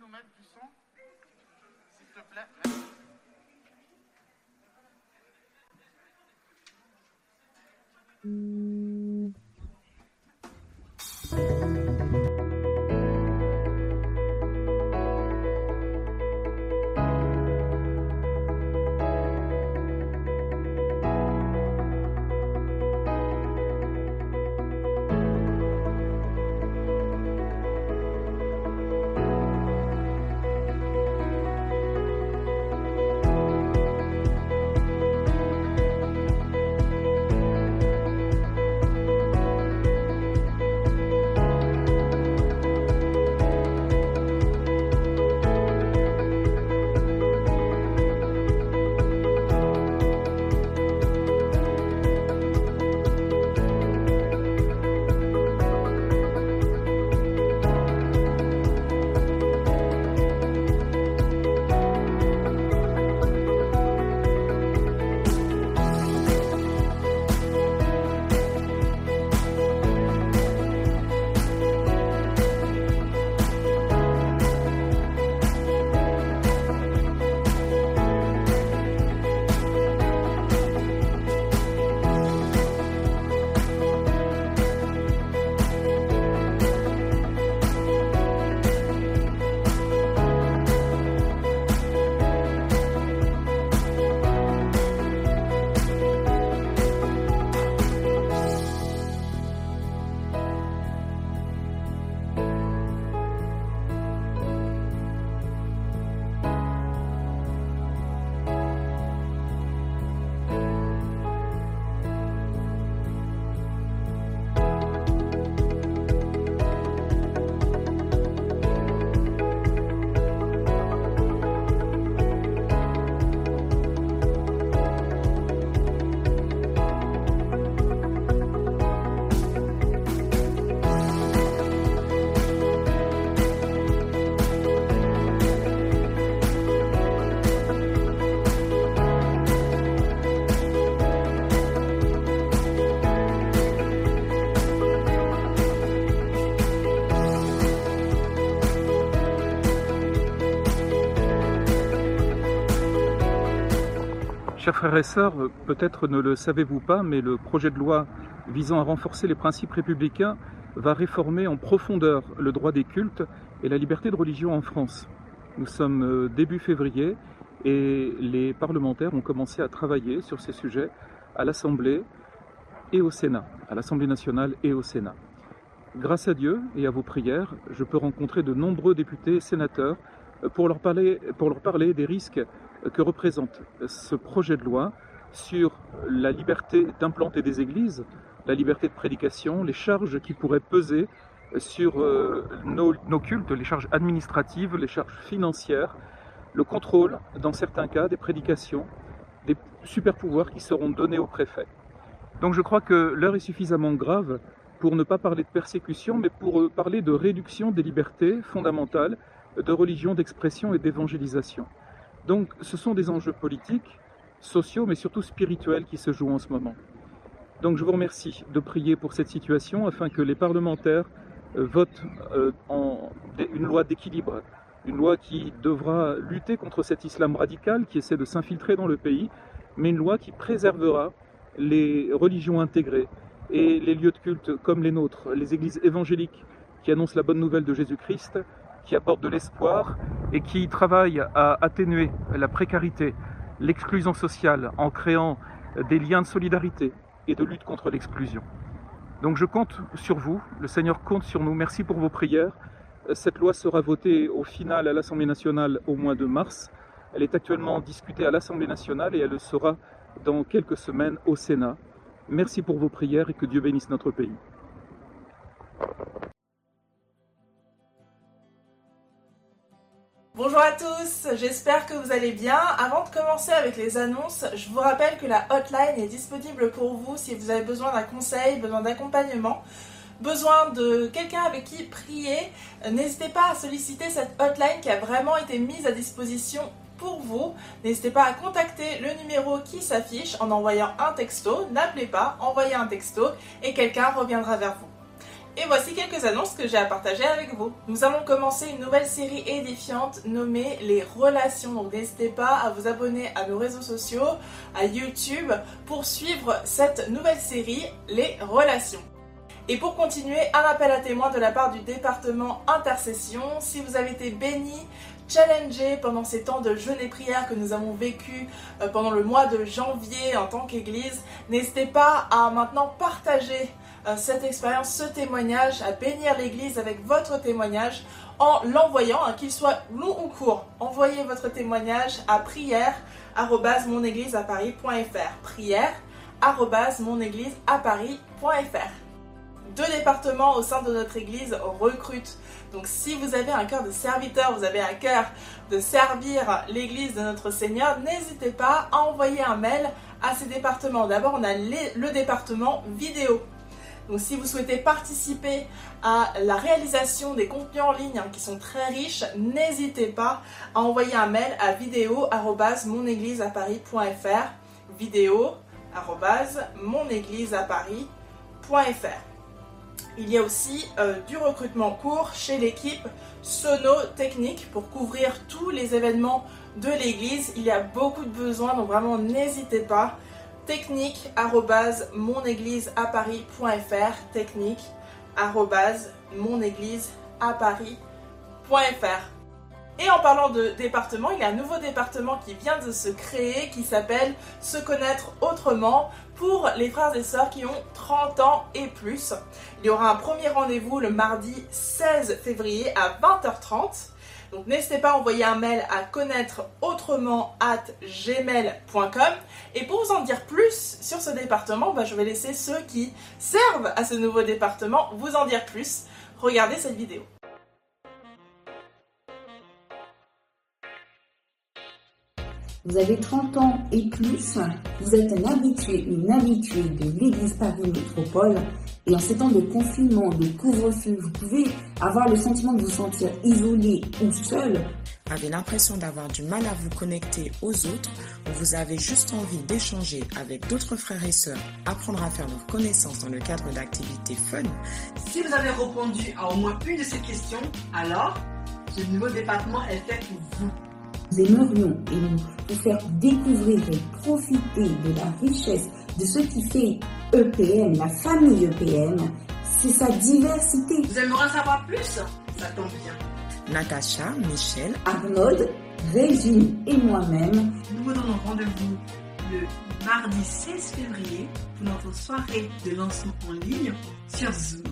nous mettre du son S'il te plaît. Chers frères et sœurs, peut-être ne le savez-vous pas, mais le projet de loi visant à renforcer les principes républicains va réformer en profondeur le droit des cultes et la liberté de religion en France. Nous sommes euh, début février et les parlementaires ont commencé à travailler sur ces sujets à l'Assemblée et au Sénat, à l'Assemblée nationale et au Sénat. Grâce à Dieu et à vos prières, je peux rencontrer de nombreux députés et sénateurs pour leur parler, pour leur parler des risques que représente ce projet de loi sur la liberté d'implanter des églises, la liberté de prédication, les charges qui pourraient peser sur euh, nos, nos, cultes, les charges administratives, les charges financières, le contrôle, dans certains cas, des prédications, des super pouvoirs qui seront donnés aux préfets. Donc je crois que l'heure est suffisamment grave pour ne pas parler de persécution, mais pour euh, parler de réduction des libertés fondamentales de religion, d'expression et d'évangélisation. Donc ce sont des enjeux politiques, sociaux, mais surtout spirituels qui se jouent en ce moment. Donc je vous remercie de prier pour cette situation afin que les parlementaires euh, votent euh, une loi d'équilibre, une loi qui devra lutter contre cet islam radical qui essaie de s'infiltrer dans le pays, mais une loi qui préservera les religions intégrées et les lieux de culte comme les nôtres, les églises évangéliques qui annoncent la bonne nouvelle de Jésus-Christ, qui apportent de l'espoir et qui travaillent à atténuer la précarité, l'exclusion sociale en créant des liens de solidarité et de lutte contre l'exclusion. Donc je compte sur vous, le Seigneur compte sur nous. Merci pour vos prières. Cette loi sera votée au final à l'Assemblée nationale au mois de mars. Elle est actuellement discutée à l'Assemblée nationale et elle le sera dans quelques semaines au Sénat. Merci pour vos prières et que Dieu bénisse notre pays. Bonjour à tous, j'espère que vous allez bien. Avant de commencer avec les annonces, je vous rappelle que la hotline est disponible pour vous si vous avez besoin d'un conseil, besoin d'accompagnement, besoin de quelqu'un avec qui prier. N'hésitez pas à solliciter cette hotline qui a vraiment été mise à disposition pour vous. N'hésitez pas à contacter le numéro qui s'affiche en envoyant un texto. N'appelez pas, envoyez un texto et quelqu'un reviendra vers vous. Et voici quelques annonces que j'ai à partager avec vous. Nous allons commencer une nouvelle série édifiante nommée Les Relations. Donc n'hésitez pas à vous abonner à nos réseaux sociaux, à YouTube, pour suivre cette nouvelle série Les Relations. Et pour continuer, un appel à témoins de la part du département Intercession. Si vous avez été béni, challengé pendant ces temps de jeûne et prière que nous avons vécu euh, pendant le mois de janvier en tant qu'Église, n'hésitez pas à maintenant partager cette expérience, ce témoignage, à bénir l'Église avec votre témoignage en l'envoyant, hein, qu'il soit long ou court. Envoyez votre témoignage à prière prière deux départements au sein de notre église recrutent. Donc si vous avez un cœur de serviteur, vous avez un cœur de servir l'église de notre Seigneur, n'hésitez pas à envoyer un mail à ces départements. D'abord, on a le département vidéo. Donc si vous souhaitez participer à la réalisation des contenus en ligne hein, qui sont très riches, n'hésitez pas à envoyer un mail à vidéo@monégliseaparis.fr vidéo@monégliseaparis.fr. Il y a aussi euh, du recrutement court chez l'équipe Sono Technique pour couvrir tous les événements de l'église. Il y a beaucoup de besoins, donc vraiment n'hésitez pas technique monégliseaparis.fr technique monégliseaparis.fr et en parlant de département, il y a un nouveau département qui vient de se créer qui s'appelle Se connaître autrement pour les frères et sœurs qui ont 30 ans et plus. Il y aura un premier rendez-vous le mardi 16 février à 20h30. Donc n'hésitez pas à envoyer un mail à connaître autrement at gmail.com. Et pour vous en dire plus sur ce département, bah, je vais laisser ceux qui servent à ce nouveau département vous en dire plus. Regardez cette vidéo. Vous avez 30 ans et plus, vous êtes un habitué, une habituée de l'Église Paris Métropole, et en ces temps de confinement, de couvre-feu, vous pouvez avoir le sentiment de vous sentir isolé ou seul. Avez l'impression d'avoir du mal à vous connecter aux autres, ou vous avez juste envie d'échanger avec d'autres frères et sœurs, apprendre à faire leur connaissance dans le cadre d'activités fun. Si vous avez répondu à au moins une de ces questions, alors ce nouveau département est fait pour vous. Nous aimerions vous faire découvrir et profiter de la richesse de ce qui fait EPM, la famille EPM, c'est sa diversité. Vous aimeriez en savoir plus? Ça tombe bien. Natacha, Michel, Arnaud, Régine et moi-même. Nous vous donnons rendez-vous le mardi 16 février pour notre soirée de lancement en ligne sur Zoom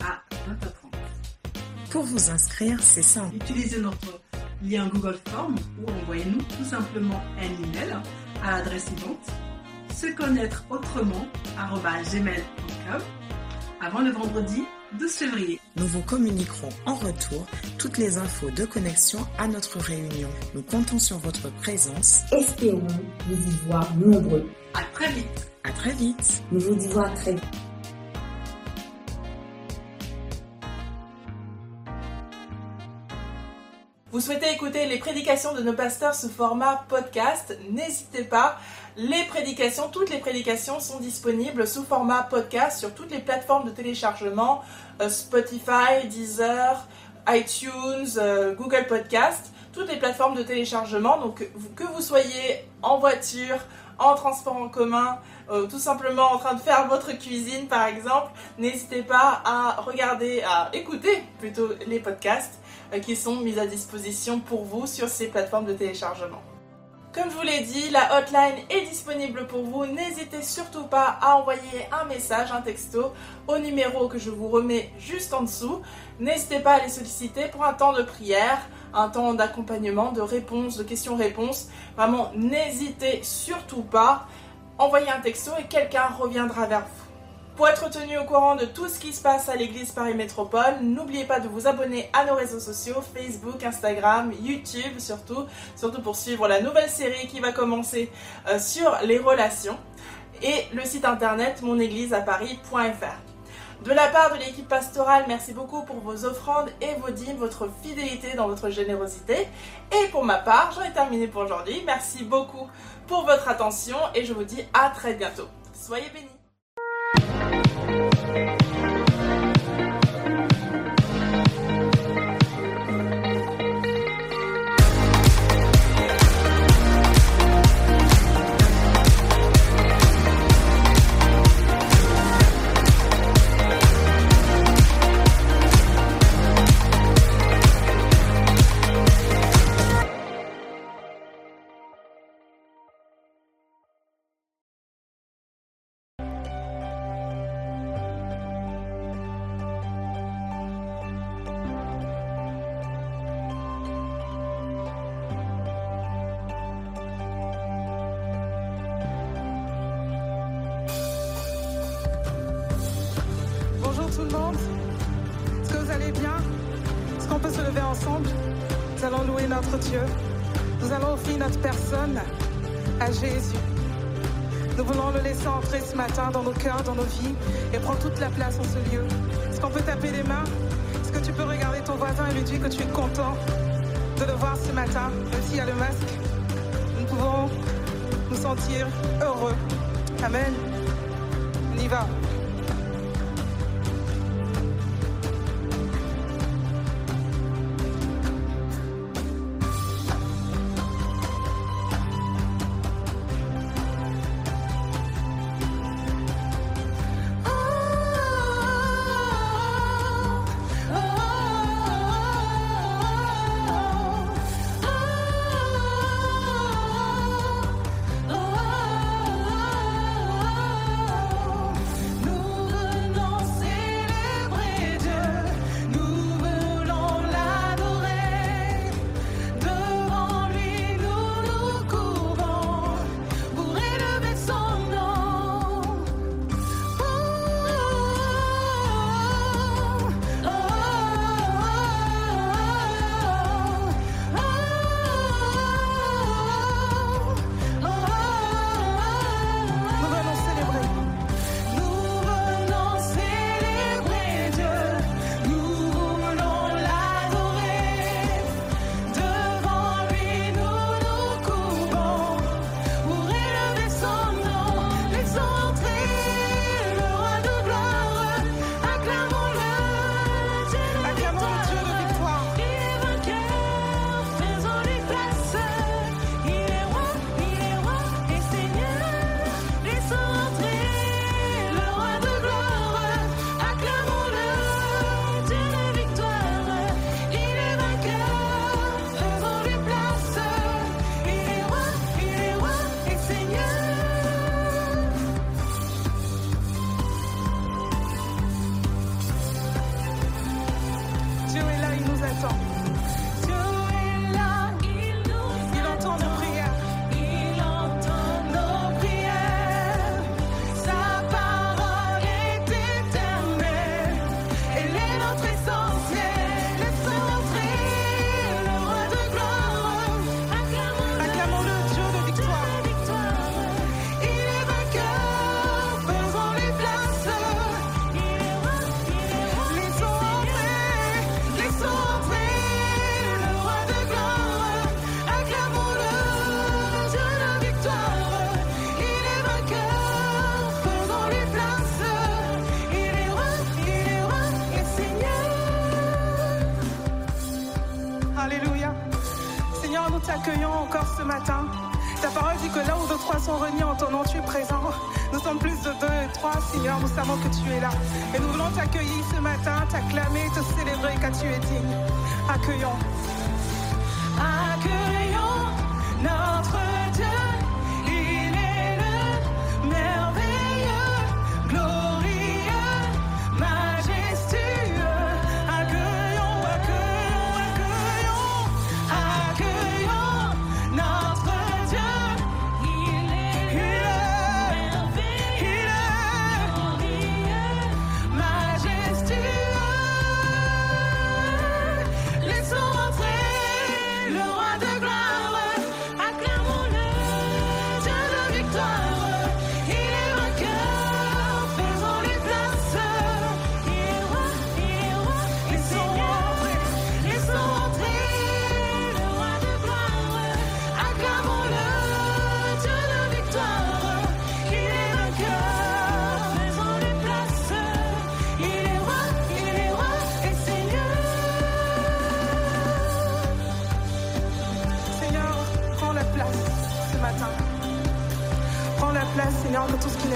à 20h30. Pour vous inscrire, c'est simple. Utilisez notre lien Google Form ou envoyez-nous tout simplement un email à l'adresse suivante se connaître autrement gmail.com avant le vendredi 12 février. Nous vous communiquerons en retour toutes les infos de connexion à notre réunion. Nous comptons sur votre présence. Espérons vous y voir nombreux. À très vite. À très vite. Nous vous disons à très vite. Vous souhaitez écouter les prédications de nos pasteurs sous format podcast? N'hésitez pas. Les prédications, toutes les prédications sont disponibles sous format podcast sur toutes les plateformes de téléchargement euh, Spotify, Deezer, iTunes, euh, Google Podcast, toutes les plateformes de téléchargement. Donc que vous soyez en voiture, en transport en commun, euh, tout simplement en train de faire votre cuisine par exemple, n'hésitez pas à regarder, à écouter plutôt les podcasts qui sont mises à disposition pour vous sur ces plateformes de téléchargement. Comme je vous l'ai dit, la hotline est disponible pour vous. N'hésitez surtout pas à envoyer un message, un texto au numéro que je vous remets juste en dessous. N'hésitez pas à les solliciter pour un temps de prière, un temps d'accompagnement, de réponse, de questions-réponses. Vraiment, n'hésitez surtout pas. Envoyez un texto et quelqu'un reviendra vers vous. Pour être tenu au courant de tout ce qui se passe à l'église Paris Métropole, n'oubliez pas de vous abonner à nos réseaux sociaux, Facebook, Instagram, YouTube surtout, surtout pour suivre la nouvelle série qui va commencer euh, sur les relations et le site internet monégliseaparis.fr. De la part de l'équipe pastorale, merci beaucoup pour vos offrandes et vos dîmes, votre fidélité dans votre générosité. Et pour ma part, j'en ai terminé pour aujourd'hui. Merci beaucoup pour votre attention et je vous dis à très bientôt. Soyez bénis. Thank you. Nous voulons le laisser entrer ce matin dans nos cœurs, dans nos vies et prendre toute la place en ce lieu. Est-ce qu'on peut taper les mains? Est-ce que tu peux regarder ton voisin et lui dire que tu es content de le voir ce matin, même s'il y a le masque? Nous pouvons nous sentir heureux. Amen. On y va. Sont réunis en ton nom, tu es présent. Nous sommes plus de deux et trois, Seigneur, nous savons que tu es là. Et nous voulons t'accueillir ce matin, t'acclamer, te célébrer car tu es digne. Accueillons. Accueillons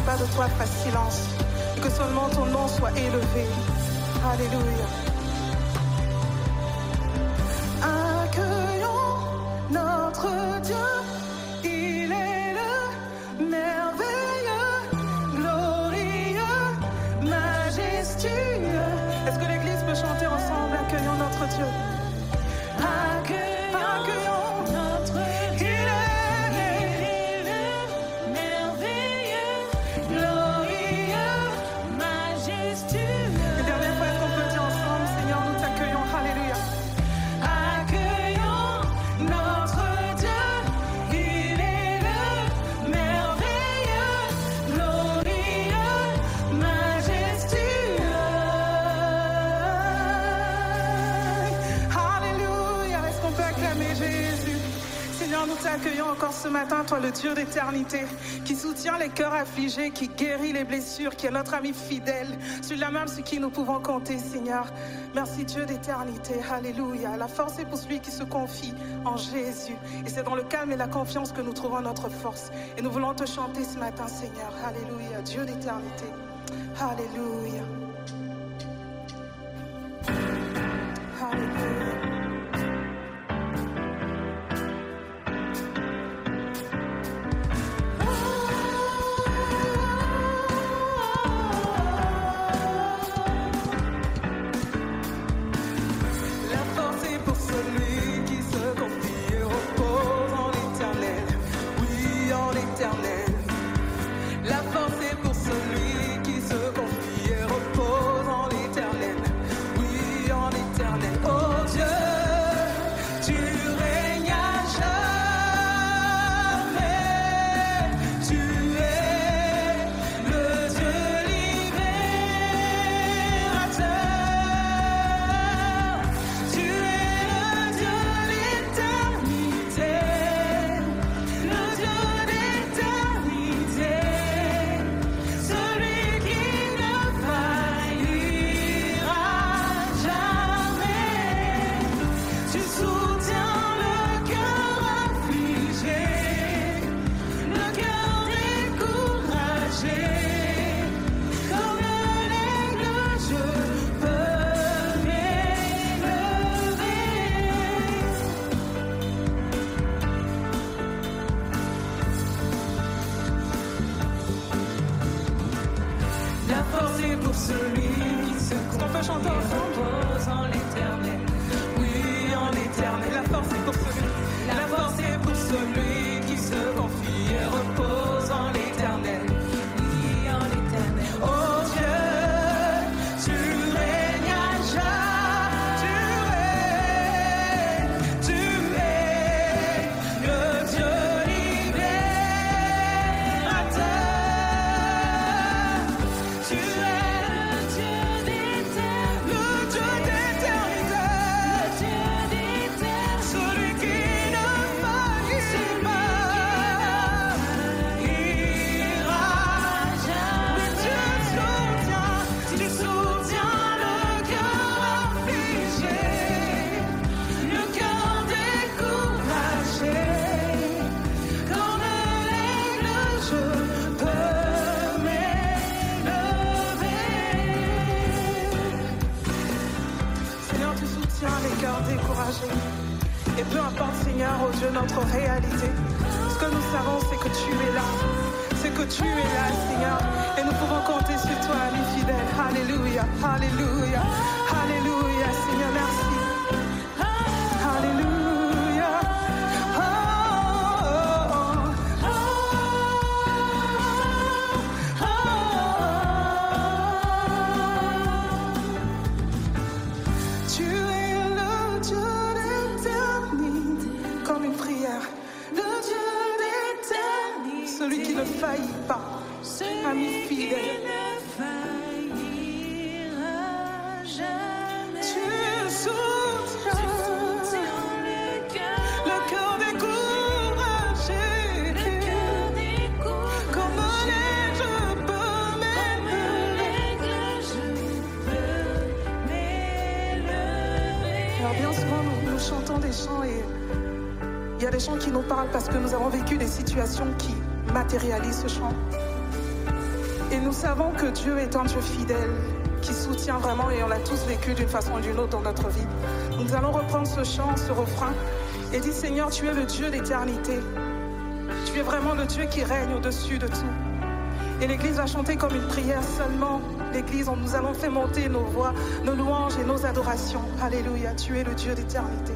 pas de toi fasse silence. Et que seulement ton nom soit élevé. Alléluia. Accueillons notre Dieu. Il est le merveilleux, glorieux, majestueux. Est-ce que l'Église peut chanter ensemble Accueillons notre Dieu? Matin, toi le Dieu d'éternité, qui soutient les cœurs affligés, qui guérit les blessures, qui est notre ami fidèle, celui-là même sur qui nous pouvons compter, Seigneur. Merci Dieu d'éternité, Alléluia. La force est pour celui qui se confie en Jésus. Et c'est dans le calme et la confiance que nous trouvons notre force. Et nous voulons te chanter ce matin, Seigneur. Alléluia, Dieu d'éternité. Alléluia. Alléluia. Tu es là. C'est que tu es là, Seigneur. Et nous pouvons compter sur toi, ami fidèle. Alléluia, Alléluia, Alléluia, Seigneur, merci. Y a des chants qui nous parlent parce que nous avons vécu des situations qui matérialisent ce chant. Et nous savons que Dieu est un Dieu fidèle, qui soutient vraiment, et on l'a tous vécu d'une façon ou d'une autre dans notre vie. Nous allons reprendre ce chant, ce refrain, et dire Seigneur, tu es le Dieu d'éternité. Tu es vraiment le Dieu qui règne au-dessus de tout. Et l'Église va chanter comme une prière seulement. L'Église, nous allons faire monter nos voix, nos louanges et nos adorations. Alléluia, tu es le Dieu d'éternité.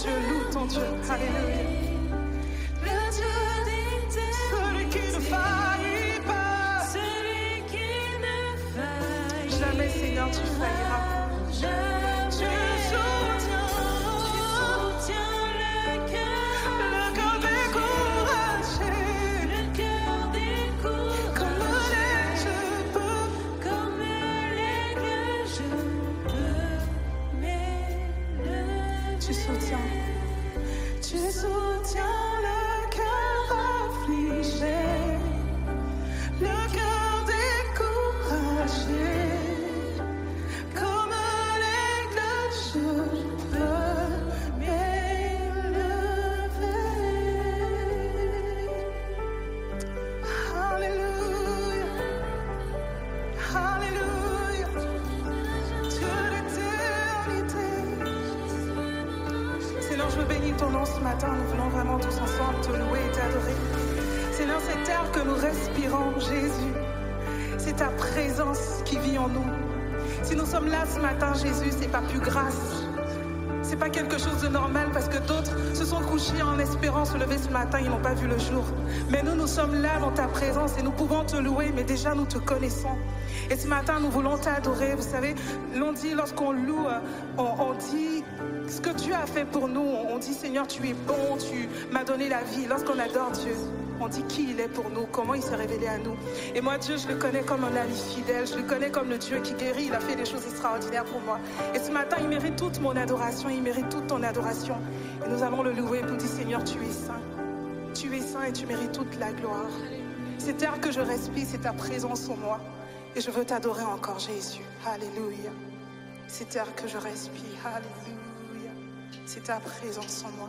Dieu. Loue ton Dieu. Alléluia. Pas plus grâce. C'est pas quelque chose de normal parce que d'autres se sont couchés en espérant se lever ce matin, ils n'ont pas vu le jour. Mais nous, nous sommes là dans ta présence et nous pouvons te louer, mais déjà nous te connaissons. Et ce matin, nous voulons t'adorer. Vous savez, l'on dit lorsqu'on loue, euh, on, on dit ce que tu as fait pour nous. On dit Seigneur, tu es bon, tu m'as donné la vie. Lorsqu'on adore Dieu, on dit qui il est pour nous, comment il s'est révélé à nous. Et moi, Dieu, je le connais comme un ami fidèle, je le connais comme le Dieu qui guérit, il a fait des choses extraordinaires pour moi. Et ce matin, il mérite toute mon adoration, il mérite toute ton adoration. Et nous allons le louer pour dire Seigneur, tu es saint. Tu es saint et tu mérites toute la gloire. Cet air que je respire, c'est ta présence en moi. Et je veux t'adorer encore, Jésus. Alléluia. Cet air que je respire, Alléluia. C'est ta présence en moi.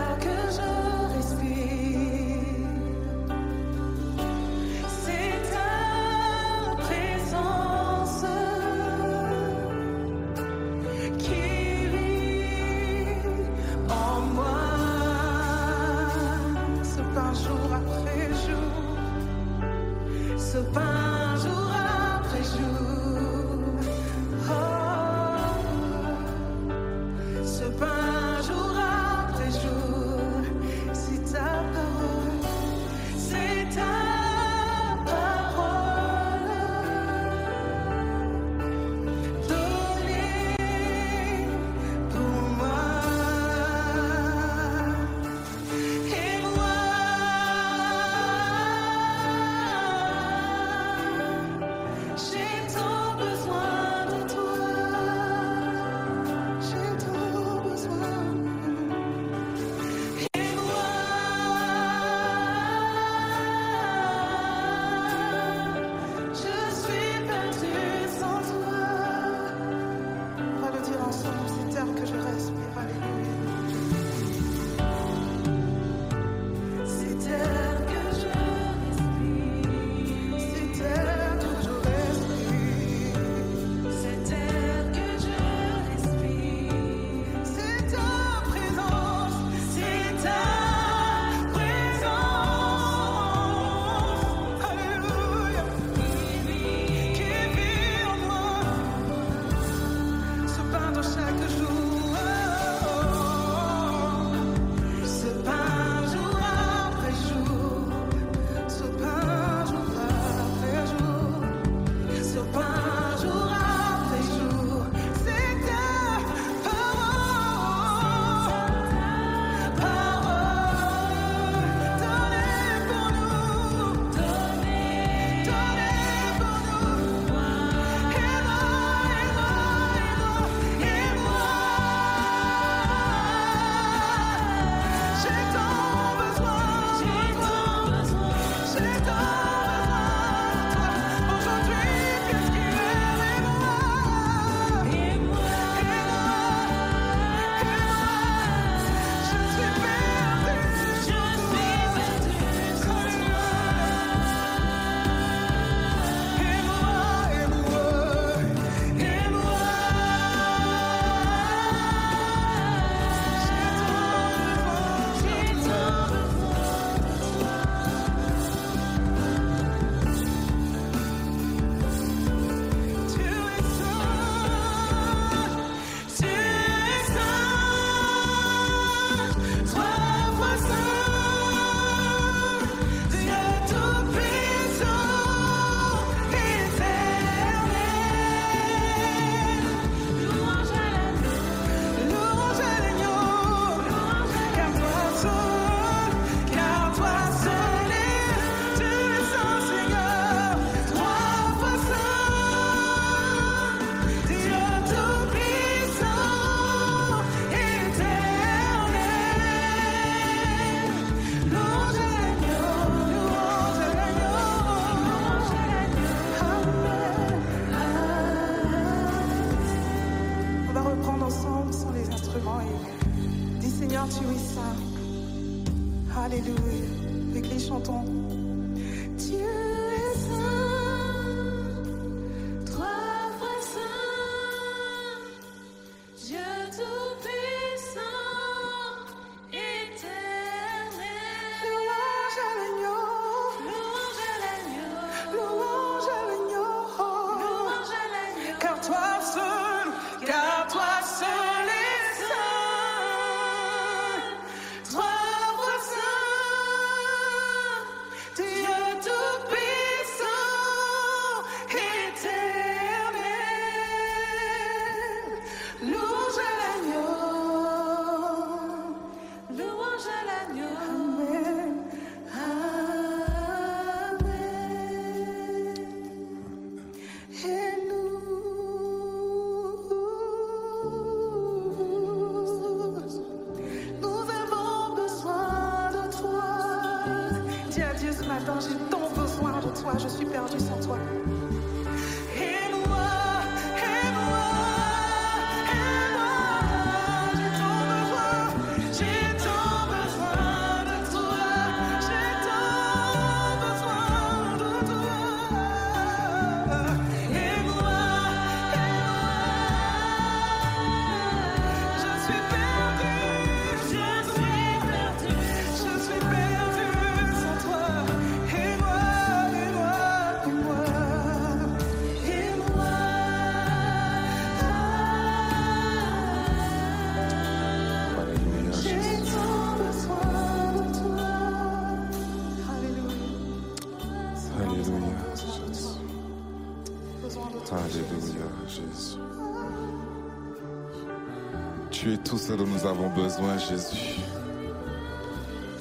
ce dont nous avons besoin, Jésus.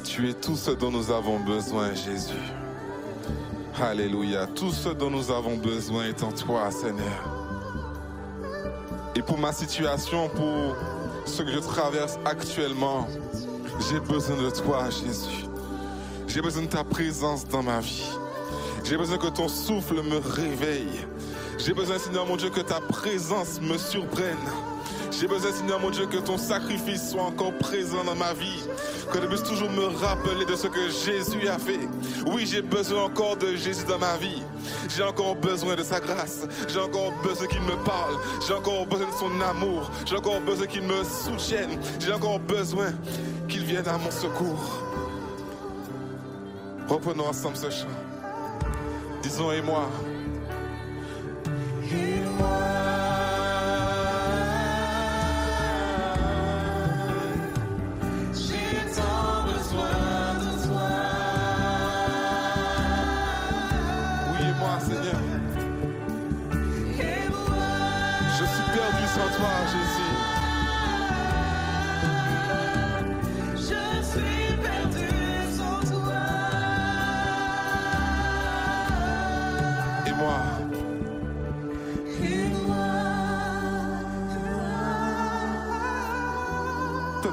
Tu es tout ce dont nous avons besoin, Jésus. Alléluia. Tout ce dont nous avons besoin est en toi, Seigneur. Et pour ma situation, pour ce que je traverse actuellement, j'ai besoin de toi, Jésus. J'ai besoin de ta présence dans ma vie. J'ai besoin que ton souffle me réveille. J'ai besoin, Seigneur mon Dieu, que ta présence me surprenne. J'ai besoin, Seigneur mon Dieu, que ton sacrifice soit encore présent dans ma vie. Que je puisse toujours me rappeler de ce que Jésus a fait. Oui, j'ai besoin encore de Jésus dans ma vie. J'ai encore besoin de sa grâce. J'ai encore besoin qu'il me parle. J'ai encore besoin de son amour. J'ai encore besoin qu'il me soutienne. J'ai encore besoin qu'il vienne à mon secours. Reprenons ensemble ce chant. Disons et moi.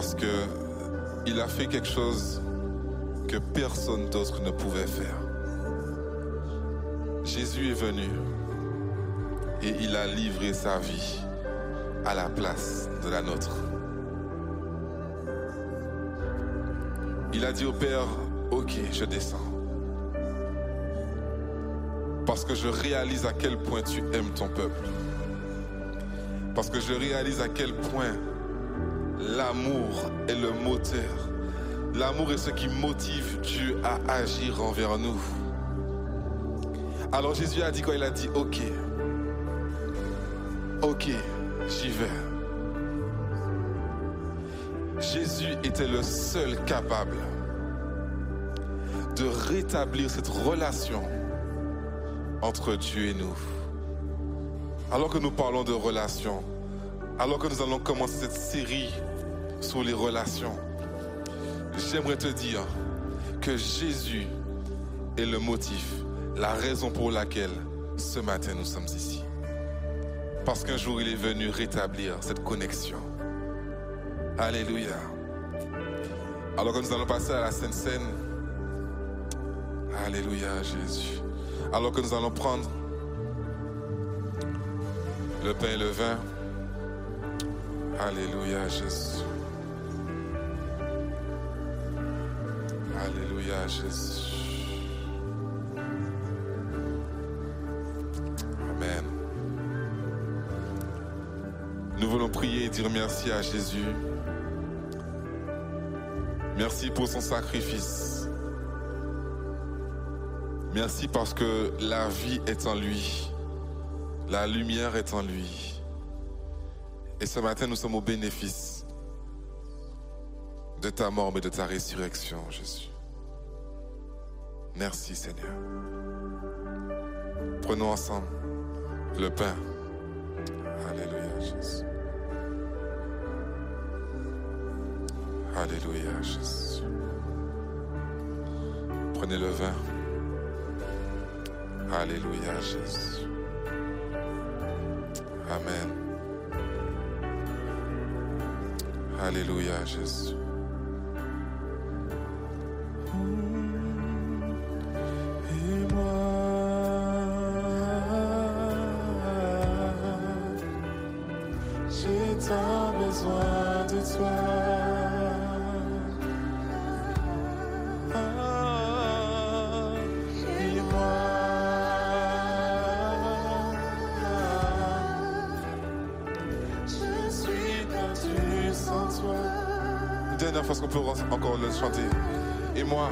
Parce que il a fait quelque chose que personne d'autre ne pouvait faire. Jésus est venu et il a livré sa vie à la place de la nôtre. Il a dit au Père, ok, je descends. Parce que je réalise à quel point tu aimes ton peuple. Parce que je réalise à quel point l'amour est le moteur. L'amour est ce qui motive Dieu à agir envers nous. Alors Jésus a dit quand il a dit ok, ok, j'y vais. Jésus était le seul capable de rétablir cette relation entre Dieu et nous. Alors que nous parlons de relation, Alors que nous allons commencer cette série sur les relations, j'aimerais te dire que Jésus est le motif, la raison pour laquelle ce matin nous sommes ici. Parce qu'un jour il est venu rétablir cette connexion. Alléluia. Alors que nous allons passer à la Sainte Seine. Alléluia Jésus. Alors que nous allons prendre le pain et le vin. Alléluia Jésus. Alléluia Jésus. Amen. Nous voulons prier et dire merci à Jésus. Merci pour son sacrifice. Merci parce que la vie est en lui. La lumière est en lui. Et ce matin, nous sommes au bénéfice de ta mort, mais de ta résurrection, Jésus. Merci, Seigneur. Prenons ensemble le pain. Alléluia, Jésus. Alléluia, Jésus. Prenez le vin. Alléluia, Jésus. Amen. Alléluia, Jésus. Et moi,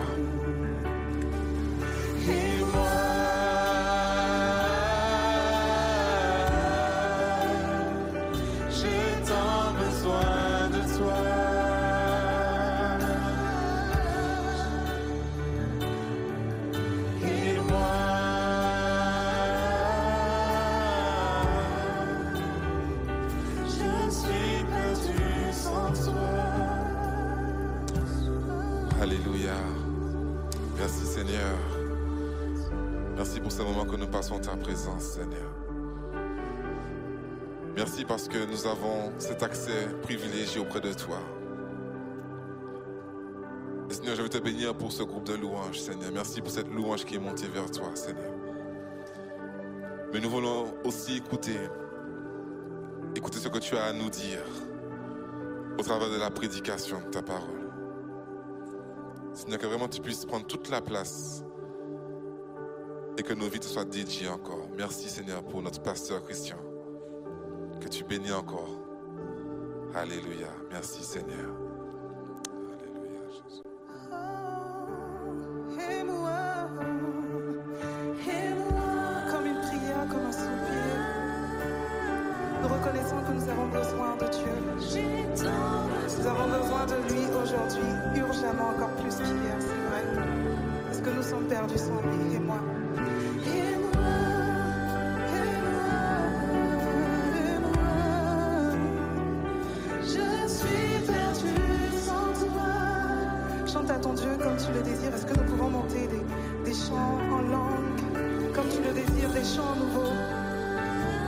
Merci parce que nous avons cet accès privilégié auprès de toi. Et Seigneur, je veux te bénir pour ce groupe de louanges, Seigneur. Merci pour cette louange qui est montée vers toi, Seigneur. Mais nous voulons aussi écouter, écouter ce que tu as à nous dire au travers de la prédication de ta parole. Seigneur, que vraiment tu puisses prendre toute la place et que nos vies te soient dédiées encore. Merci Seigneur pour notre pasteur Christian. Que tu bénis encore. Alléluia. Merci Seigneur. Chante à ton Dieu comme tu le désires. Est-ce que nous pouvons monter des, des chants en langue comme tu le désires, des chants nouveaux?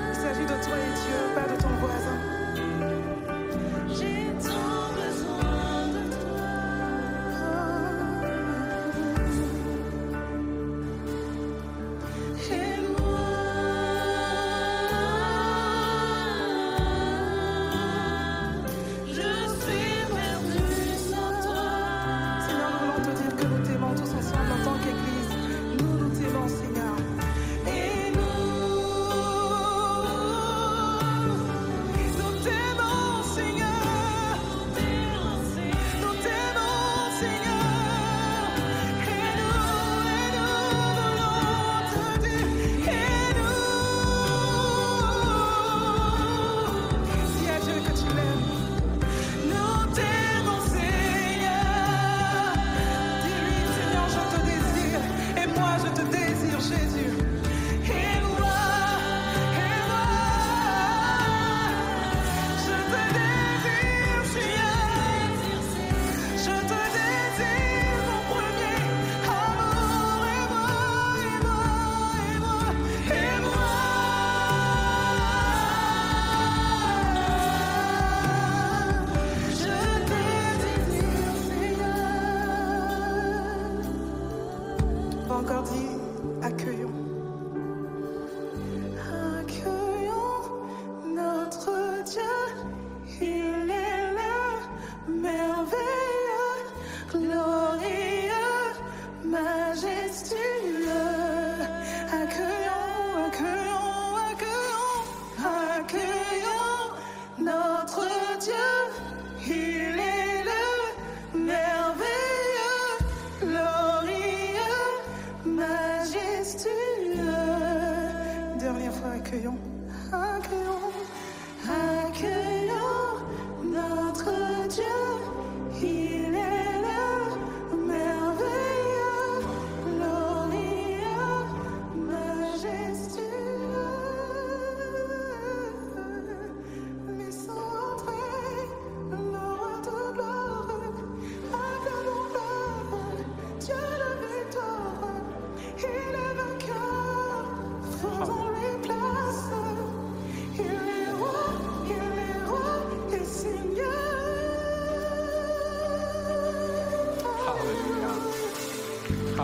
Il s'agit de toi et Dieu, pas de ton voisin.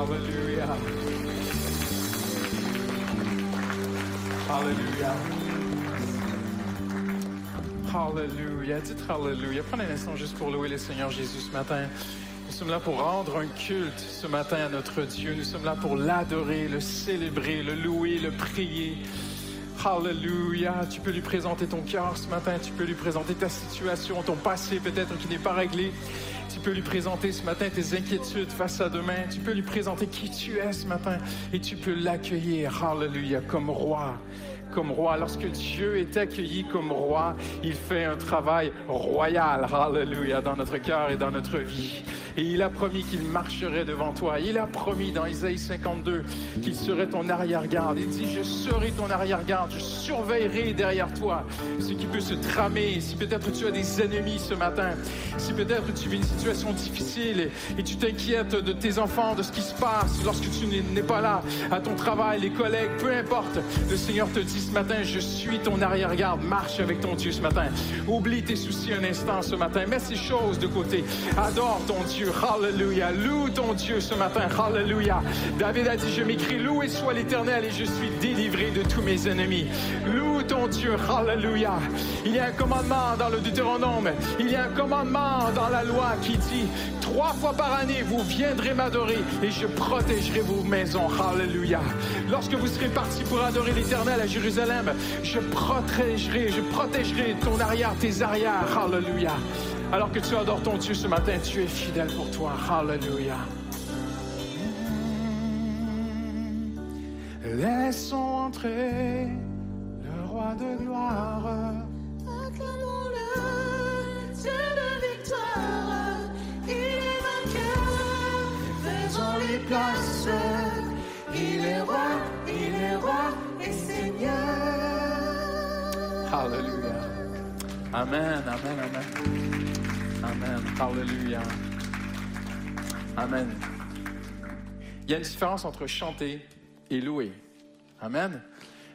Hallelujah. Hallelujah. Hallelujah. Dites Hallelujah. Prenez un instant juste pour louer le Seigneur Jésus ce matin. Nous sommes là pour rendre un culte ce matin à notre Dieu. Nous sommes là pour l'adorer, le célébrer, le louer, le prier. Hallelujah. Tu peux lui présenter ton cœur ce matin. Tu peux lui présenter ta situation, ton passé peut-être qui n'est pas réglé. Tu peux lui présenter ce matin tes inquiétudes face à demain. Tu peux lui présenter qui tu es ce matin et tu peux l'accueillir, hallelujah, comme roi. Comme roi. Lorsque Dieu est accueilli comme roi, il fait un travail royal, hallelujah, dans notre cœur et dans notre vie. Et il a promis qu'il marcherait devant toi. Il a promis dans Isaïe 52 qu'il serait ton arrière-garde. Il dit, je serai ton arrière-garde, je surveillerai derrière toi ce qui peut se tramer. Si peut-être tu as des ennemis ce matin, si peut-être tu vis une situation difficile et, tu t'inquiètes de tes enfants, de ce qui se passe lorsque tu n'es pas là, à ton travail, les collègues, peu importe, le Seigneur te dit ce matin, je suis ton arrière-garde, marche avec ton Dieu ce matin. Oublie tes soucis un instant ce matin, mets ces choses de côté, adore ton Dieu, hallelujah, loue ton Dieu ce matin, hallelujah. David a dit, je m'écris, loué soit l'éternel et je suis délivré de tous mes ennemis. Loue ton Dieu, hallelujah. Il y a un commandement dans le Deutéronome, il y a un commandement dans la loi qui dit, trois fois par année, vous viendrez m'adorer et je protégerai vos maisons, hallelujah. Lorsque vous serez partis pour adorer l'éternel à Jérusalem, je protégerai, je protégerai ton arrière, tes arrières, hallelujah. Alors que tu adores ton Dieu ce matin, tu es fidèle pour toi, hallelujah. Laissons entrer le roi de gloire. Acclamons-le, Dieu de victoire, il est vainqueur, faisons-lui place. Il est roi, il est roi et Seigneur. Hallelujah. Amen, amen, amen. Amen. Hallelujah. Amen. Il y a une différence entre chanter et louer. Amen.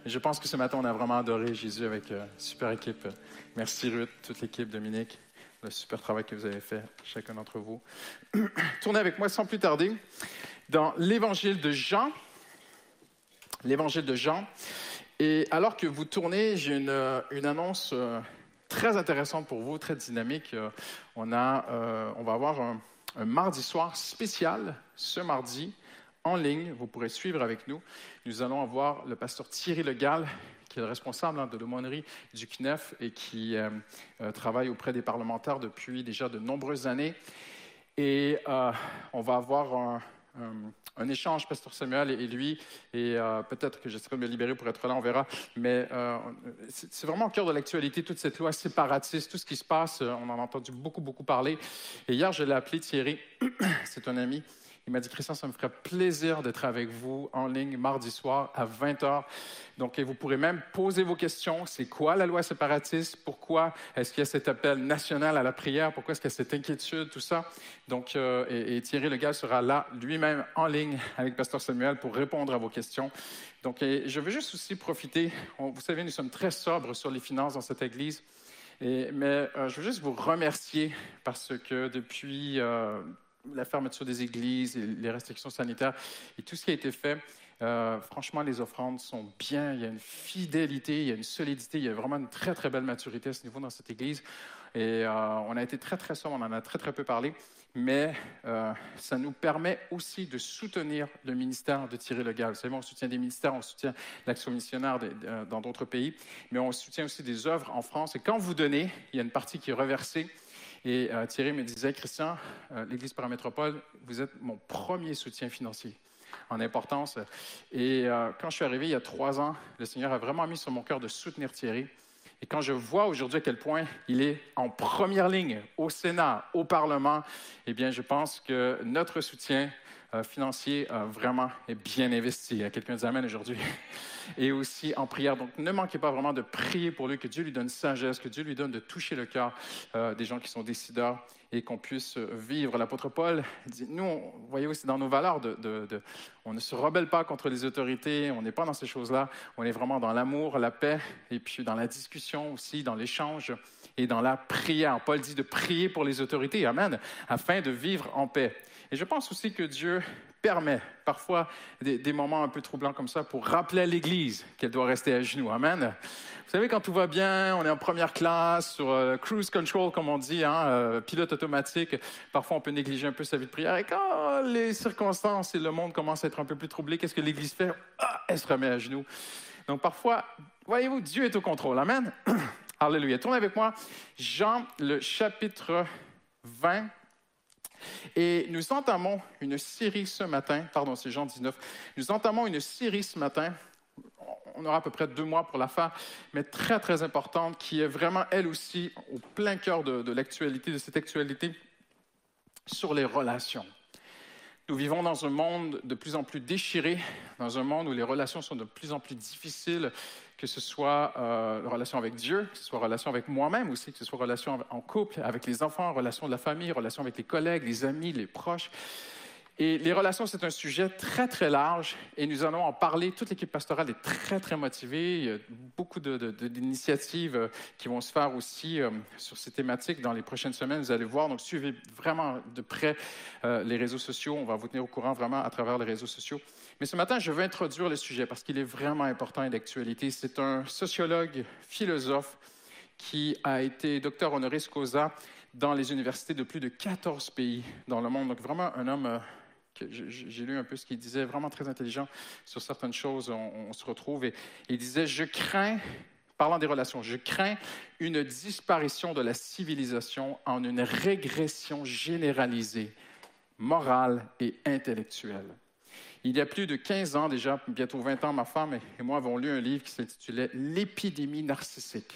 Je pense que ce matin, on a vraiment adoré Jésus avec euh, super équipe. Merci Ruth, toute l'équipe, Dominique, le super travail que vous avez fait, chacun d'entre vous. Tournez avec moi sans plus tarder dans l'évangile de Jean. L'évangile de Jean. Et alors que vous tournez, j'ai une, euh, une annonce euh, très intéressante pour vous, très dynamique. Euh, On, a, euh, on va avoir un, mardi soir spécial ce mardi en ligne. Vous pourrez suivre avec nous. Nous allons avoir le pasteur Thierry Legal, qui est le responsable hein, de l'aumônerie du CNEF et qui euh, travaille auprès des parlementaires depuis déjà de nombreuses années. Et on va avoir un, un- un échange, Pasteur Samuel et, lui, et euh, peut-être que j'essaierai de me libérer pour être là, on verra. Mais euh, c'est vraiment au cœur de l'actualité, toute cette loi séparatiste, tout ce qui se passe. euh, On en a entendu beaucoup, beaucoup parler. Et hier, je l'ai appelé Thierry, c'est un ami. Il m'a dit, Christian, ça me ferait plaisir d'être avec vous en ligne mardi soir à 20h. Donc, vous pourrez même poser vos questions. C'est quoi la loi séparatiste? Pourquoi est-ce qu'il y a cet appel national à la prière? Pourquoi est-ce qu'il y a cette inquiétude? Tout ça. Donc, euh, et, Thierry Legal sera là lui-même en ligne avec Pasteur Samuel pour répondre à vos questions. Donc, je veux juste aussi profiter. vous savez, nous sommes très sobres sur les finances dans cette Église. Mais euh, je veux juste vous remercier parce que depuis euh, la fermeture des églises, les restrictions sanitaires et tout ce qui a été fait, euh, franchement, les offrandes sont bien. Il y a une fidélité, il y a une solidité, il y a vraiment une très, très belle maturité à ce niveau dans cette église. Et euh, on a été très, très sobre, on en a très, très peu parlé. Mais euh, ça nous permet aussi de soutenir le ministère de Thierry Legal. Vous savez, on soutient des ministères, on soutient l'action missionnaire dans d'autres pays, mais on soutient aussi des œuvres en France. Et quand vous donnez, il y a une partie qui est reversée. Et euh, Thierry me disait, Christian, euh, l'Église paramétropole, vous êtes mon premier soutien financier. en importance. Et euh, quand je suis arrivé il y a trois ans, le Seigneur a vraiment mis sur mon cœur de soutenir Thierry. Et quand je vois aujourd'hui à quel point il est en première ligne au Sénat, au Parlement, eh bien, je pense que notre soutien euh, financier euh, vraiment bien investi. A quelqu'un qui amène aujourd'hui. Et aussi en prière. Donc, ne manquez pas vraiment de prier pour lui, que Dieu lui donne sagesse, que Dieu lui donne de toucher le cœur euh, des gens qui sont décideurs et qu'on puisse vivre. L'apôtre Paul dit, nous, vous voyez aussi dans nos valeurs, on ne se rebelle pas contre les autorités, on n'est pas dans ces choses-là, on est vraiment dans l'amour, la paix, et puis dans la discussion aussi, dans l'échange et dans la prière. Paul dit de prier pour les autorités, Amen, afin de vivre en paix. Et je pense aussi que Dieu permet parfois des, moments un peu troublants comme ça pour rappeler à l'Église qu'elle doit rester à genoux. Amen. Vous savez, quand tout va bien, on est en première classe, sur euh, cruise control, comme on dit, hein, euh, pilote automatique, parfois on peut négliger un peu sa vie de prière. Et quand les circonstances et le monde commencent à être un peu plus troublés, qu'est-ce que l'Église fait? Ah, elle se remet à genoux. Donc parfois, voyez-vous, Dieu est au contrôle. Amen. Alléluia. Tournez avec moi, Jean, le chapitre 20. Et nous entamons une série ce matin, pardon, c'est Jean 19, nous entamons une série ce matin, on aura à peu près deux mois pour la faire, mais très, très importante, qui est vraiment, elle aussi, au plein cœur de, l'actualité, de cette actualité sur les relations. Nous vivons dans un monde de plus en plus déchiré, dans un monde où les relations sont de plus en plus difficiles, que ce soit euh, relation avec Dieu, que ce soit relation avec moi-même aussi, que ce soit relation en couple, avec les enfants, relation de la famille, relation avec les collègues, les amis, les proches. Et les relations, c'est un sujet très, très large et nous allons en parler. Toute l'équipe pastorale est très, très motivée. Il y a beaucoup de- de- de- d'initiatives euh, qui vont se faire aussi euh, sur ces thématiques dans les prochaines semaines. Vous allez voir. Donc, suivez vraiment de près euh, les réseaux sociaux. On va vous tenir au courant vraiment à travers les réseaux sociaux. Mais ce matin, je veux introduire le sujet parce qu'il est vraiment important et d'actualité. C'est un sociologue, philosophe qui a été docteur honoris causa dans les universités de plus de 14 pays dans le monde. Donc vraiment un homme j'ai lu un peu ce qu'il disait, vraiment très intelligent sur certaines choses. On, se retrouve et il disait je crains Parlant des relations, je crains une disparition de la civilisation en une régression généralisée, morale et intellectuelle. Il y a plus de 15 ans déjà, bientôt 20 ans, ma femme et moi avons lu un livre qui s'intitulait L'épidémie narcissique,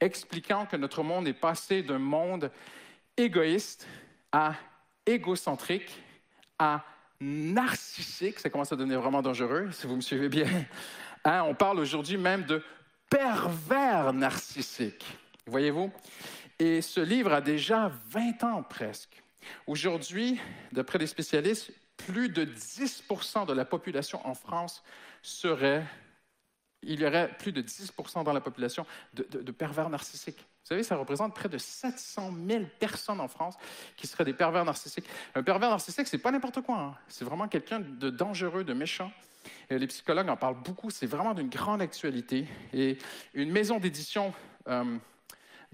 expliquant que notre monde est passé d'un monde égoïste à égocentrique à narcissique. Ça commence à devenir vraiment dangereux, si vous me suivez bien. Hein, on parle aujourd'hui même de pervers narcissique. Voyez-vous? Et ce livre a déjà 20 ans presque. Aujourd'hui, d'après des spécialistes, plus de 10 de la population en France serait, il y aurait plus de 10 dans la population de- de pervers narcissiques. Vous savez, ça représente près de 700 000 personnes en France qui seraient des pervers narcissiques. Un pervers narcissique, c'est pas n'importe quoi. hein. C'est vraiment quelqu'un de dangereux, de méchant. Les psychologues en parlent beaucoup. C'est vraiment d'une grande actualité. Et une maison d'édition euh,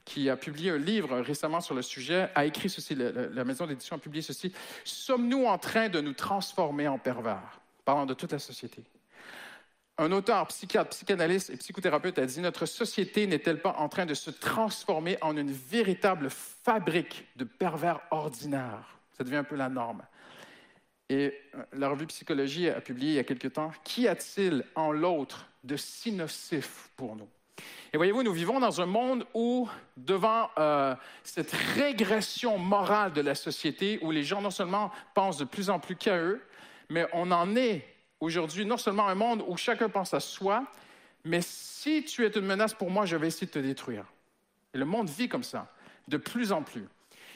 qui a publié un livre récemment sur le sujet, a écrit ceci, la, la- la maison d'édition a publié ceci, Sommes-nous en train de nous transformer en pervers Parlant de toute la société. Un auteur, psychiatre, psychanalyste et psychothérapeute a dit Notre société n'est-elle pas en train de se transformer en une véritable fabrique de pervers ordinaires Ça devient un peu la norme. Et euh, la revue Psychologie a publié il y a quelque temps Qu'y a-t-il en l'autre de si nocif pour nous et voyez-vous, nous vivons dans un monde où, devant euh, cette régression morale de la société, où les gens non seulement pensent de plus en plus qu'à eux, mais on en est aujourd'hui non seulement un monde où chacun pense à soi, mais si tu es une menace pour moi, je vais essayer de te détruire. Le monde vit comme ça, de plus en plus.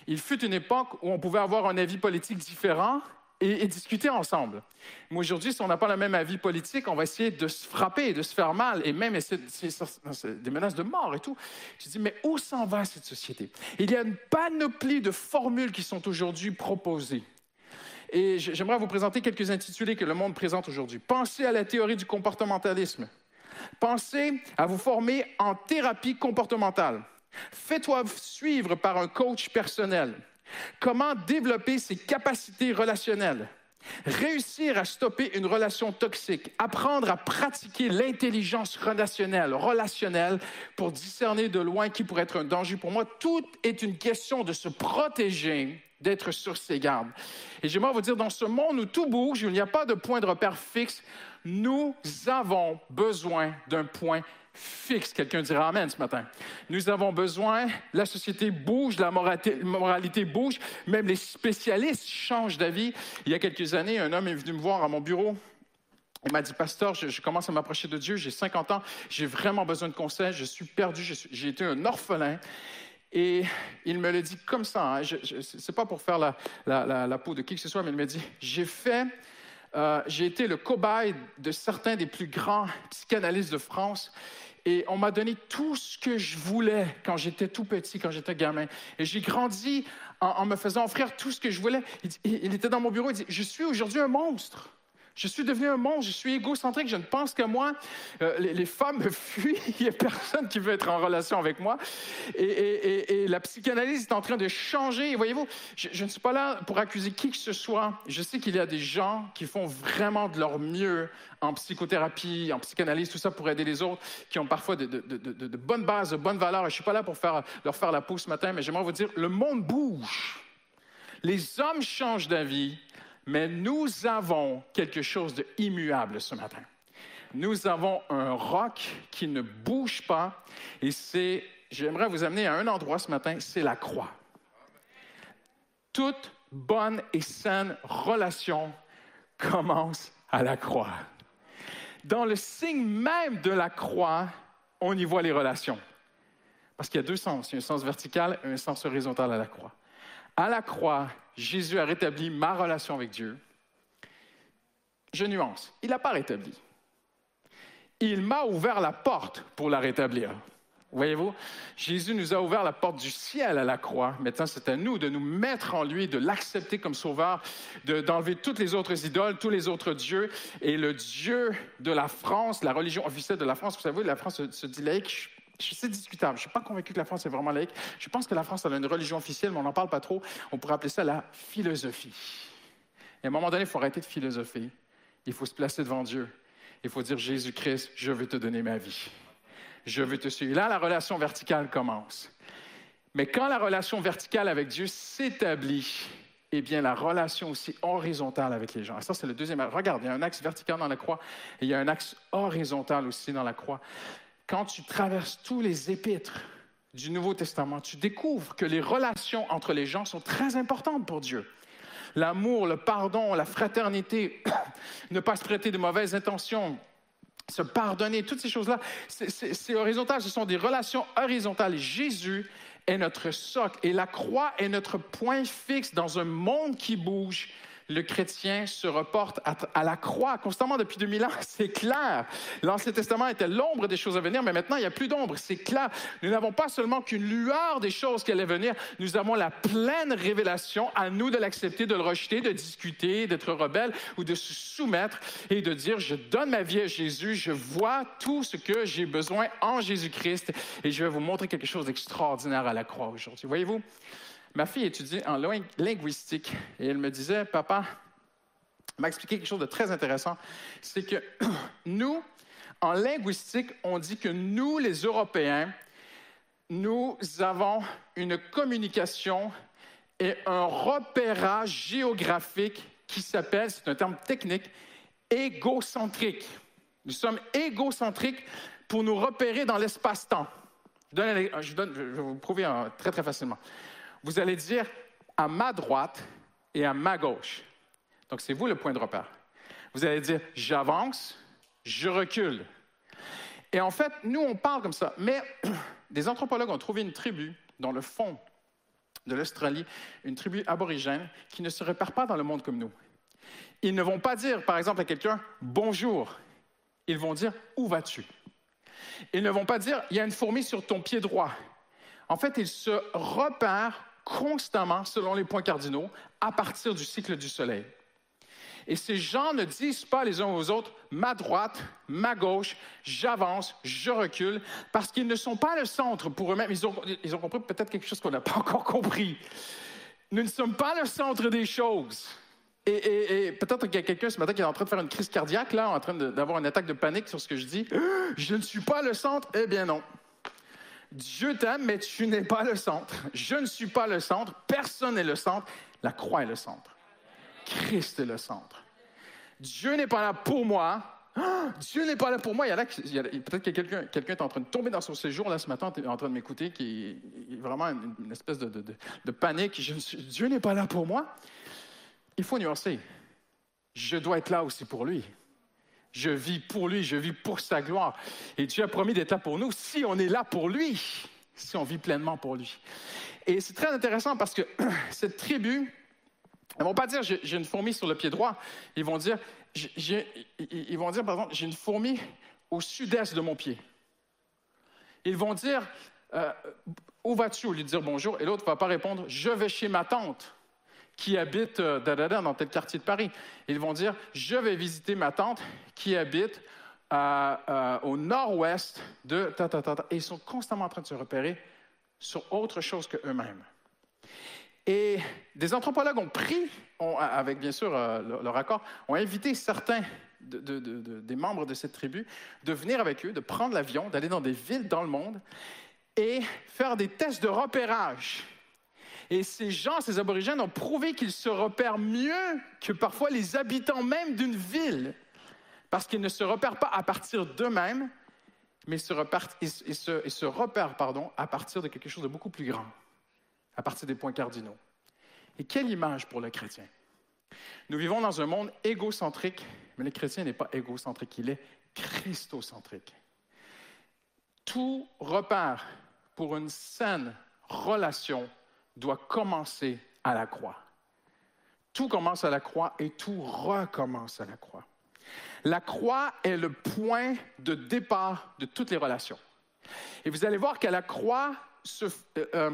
Il fut une époque où on pouvait avoir un avis politique différent et, discuter ensemble. Mais aujourd'hui, si on n'a pas le même avis politique, on va essayer de se frapper, de se faire mal, et même essayer des menaces de mort et tout. Te dis, mais où s'en va cette société? Il y a une panoplie de formules qui sont aujourd'hui proposées. Et j'aimerais vous présenter quelques intitulés que le monde présente aujourd'hui. Pensez à la théorie du comportementalisme. Pensez à vous former en thérapie comportementale. Fais-toi suivre par un coach personnel. Comment développer ses capacités relationnelles? Réussir à stopper une relation toxique. Apprendre à pratiquer l'intelligence relationnelle, relationnelle pour discerner de loin qui pourrait être un danger pour moi. Tout est une question de se protéger d'être sur ses gardes. Et j'aimerais vous dire, dans ce monde où tout bouge, où il n'y a pas de point de repère fixe, nous avons besoin d'un point fixe. Quelqu'un dira Amen ce matin. Nous avons besoin, la société bouge, la moralité, bouge, même les spécialistes changent d'avis. Il y a quelques années, un homme est venu me voir à mon bureau. Il m'a dit, pasteur, je, commence à m'approcher de Dieu, j'ai 50 ans, j'ai vraiment besoin de conseils, je suis perdu, j'ai été un orphelin. Et il me le dit comme ça, hein, je, je, c'est pas pour faire la, peau de qui que ce soit, mais il me dit, j'ai fait, euh, j'ai été le cobaye de certains des plus grands psychanalystes de France. Et on m'a donné tout ce que je voulais quand j'étais tout petit, quand j'étais gamin. Et j'ai grandi en, me faisant offrir tout ce que je voulais. Il, il était dans mon bureau, il dit, je suis aujourd'hui un monstre. Je suis devenu un monstre, je suis égocentrique, je ne pense qu'à moi. Euh, les, femmes me fuient, il n'y a personne qui veut être en relation avec moi. Et, la psychanalyse est en train de changer. Voyez-vous, je, ne suis pas là pour accuser qui que ce soit. Je sais qu'il y a des gens qui font vraiment de leur mieux en psychothérapie, en psychanalyse, tout ça pour aider les autres, qui ont parfois de, bonnes bases, de bonnes valeurs. Je ne suis pas là pour leur faire la peau ce matin, mais j'aimerais vous dire, le monde bouge. Les hommes changent d'avis, mais nous avons quelque chose d'immuable ce matin. Nous avons un roc qui ne bouge pas et c'est, j'aimerais vous amener à un endroit ce matin, c'est la croix. Toute bonne et saine relation commence à la croix. Dans le signe même de la croix, on y voit les relations. Parce qu'il y a deux sens, il y a un sens vertical et un sens horizontal à la croix. À la croix, Jésus a rétabli ma relation avec Dieu. Je nuance, il n'a pas rétabli. Il m'a ouvert la porte pour la rétablir. Voyez-vous, Jésus nous a ouvert la porte du ciel à la croix. Maintenant, c'est à nous de nous mettre en lui, de l'accepter comme sauveur, de- d'enlever toutes les autres idoles, tous les autres dieux. Et le Dieu de la France, la religion officielle de la France, vous savez, la France se, se dit laïque. C'est discutable. Je ne suis pas convaincu que la France est vraiment laïque. Je pense que la France a une religion officielle, mais on n'en parle pas trop. On pourrait appeler ça la philosophie. Et à un moment donné, il faut arrêter de philosopher. Il faut se placer devant Dieu. Il faut dire, Jésus-Christ, je veux te donner ma vie. Je veux te suivre. Là, la relation verticale commence. Mais quand la relation verticale avec Dieu s'établit, eh bien, la relation aussi horizontale avec les gens. Ça, c'est le deuxième. Regarde, il y a un axe vertical dans la croix et il y a un axe horizontal aussi dans la croix. Quand tu traverses tous les épîtres du Nouveau Testament, tu découvres que les relations entre les gens sont très importantes pour Dieu. L'amour, le pardon, la fraternité, ne pas se prêter de mauvaises intentions, se pardonner, toutes ces choses-là, c'est- horizontal, ce sont des relations horizontales. Jésus est notre socle et la croix est notre point fixe dans un monde qui bouge. Le chrétien se reporte à, la croix constamment depuis 2000 ans. C'est clair. L'Ancien Testament était l'ombre des choses à venir, mais maintenant, il n'y a plus d'ombre. C'est clair. Nous n'avons pas seulement qu'une lueur des choses qui allaient venir, nous avons la pleine révélation. À nous de l'accepter, de le rejeter, de discuter, d'être rebelle ou de se soumettre et de dire, je donne ma vie à Jésus, je vois tout ce que j'ai besoin en Jésus-Christ et je vais vous montrer quelque chose d'extraordinaire à la croix aujourd'hui. Voyez-vous, ma fille étudie en ling- linguistique et elle me disait, papa, m'a expliqué quelque chose de très intéressant, c'est que nous, en linguistique, on dit que nous, les Européens, nous avons une communication et un repérage géographique qui s'appelle, c'est un terme technique, égocentrique. Nous sommes égocentriques pour nous repérer dans l'espace-temps. Je, je vais vous prouver euh, très, très facilement. Vous allez dire à ma droite et à ma gauche. Donc, c'est vous le point de repère. Vous allez dire j'avance, je recule. Et en fait, nous, on parle comme ça. Mais des anthropologues ont trouvé une tribu dans le fond de l'Australie, une tribu aborigène qui ne se repère pas dans le monde comme nous. Ils ne vont pas dire, par exemple, à quelqu'un bonjour. Ils vont dire où vas-tu? Ils ne vont pas dire il y a une fourmi sur ton pied droit. En fait, ils se repèrent constamment selon les points cardinaux à partir du cycle du soleil. Et ces gens ne disent pas les uns aux autres ma droite, ma gauche, j'avance, je recule, parce qu'ils ne sont pas le centre pour eux-mêmes. Ils ont, ils ont compris peut-être quelque chose qu'on n'a pas encore compris. Nous ne sommes pas le centre des choses. Et, et- peut-être qu'il y a quelqu'un ce matin qui est en train de faire une crise cardiaque, là, en train d'avoir une attaque de panique sur ce que je dis. Je ne suis pas le centre. Eh bien non. Dieu t'aime, mais tu n'es pas le centre. Je ne suis pas le centre. Personne n'est le centre. La croix est le centre. Christ est le centre. Dieu n'est pas là pour moi. Ah, Dieu n'est pas là pour moi. Il y a a- peut-être que quelqu'un quelqu'un est en train de tomber dans son séjour là ce matin, en train de m'écouter, qui est vraiment une, espèce de, panique. Dieu n'est pas là pour moi. Il faut nuancer. Je dois être là aussi pour lui. Je vis pour lui, je vis pour sa gloire. Et Dieu a promis d'être là pour nous si on est là pour lui, si on vit pleinement pour lui. Et c'est très intéressant parce que cette tribu, ils vont pas dire j'ai une fourmi sur le pied droit. Ils vont dire, ils vont dire par exemple, j'ai une fourmi au sud-est de mon pied. Ils vont dire, euh, où vas-tu au lieu de dire bonjour? Et l'autre va pas répondre, je vais chez ma tante qui habite euh, da, da, da, dans tel quartier de Paris. Ils vont dire, je vais visiter ma tante qui habite euh, euh, au nord-ouest de ta, ta. Et ils sont constamment en train de se repérer sur autre chose que eux-mêmes. Et des anthropologues ont pris, avec bien sûr leur, accord, ont invité certains de- de- de- de- des membres de cette tribu de venir avec eux, de prendre l'avion, d'aller dans des villes dans le monde et faire des tests de repérage. Et ces gens, ces aborigènes, ont prouvé qu'ils se repèrent mieux que parfois les habitants même d'une ville, parce qu'ils ne se repèrent pas à partir d'eux-mêmes, mais ils se repèrent, ils- se repèrent, pardon, à partir de quelque chose de beaucoup plus grand, à partir des points cardinaux. Et quelle image pour le chrétien? Nous vivons dans un monde égocentrique, mais le chrétien n'est pas égocentrique, il est christocentrique. Tout repère pour une saine relation doit commencer à la croix. Tout commence à la croix et tout recommence à la croix. La croix est le point de départ de toutes les relations. Et vous allez voir qu'à la croix, euh, euh,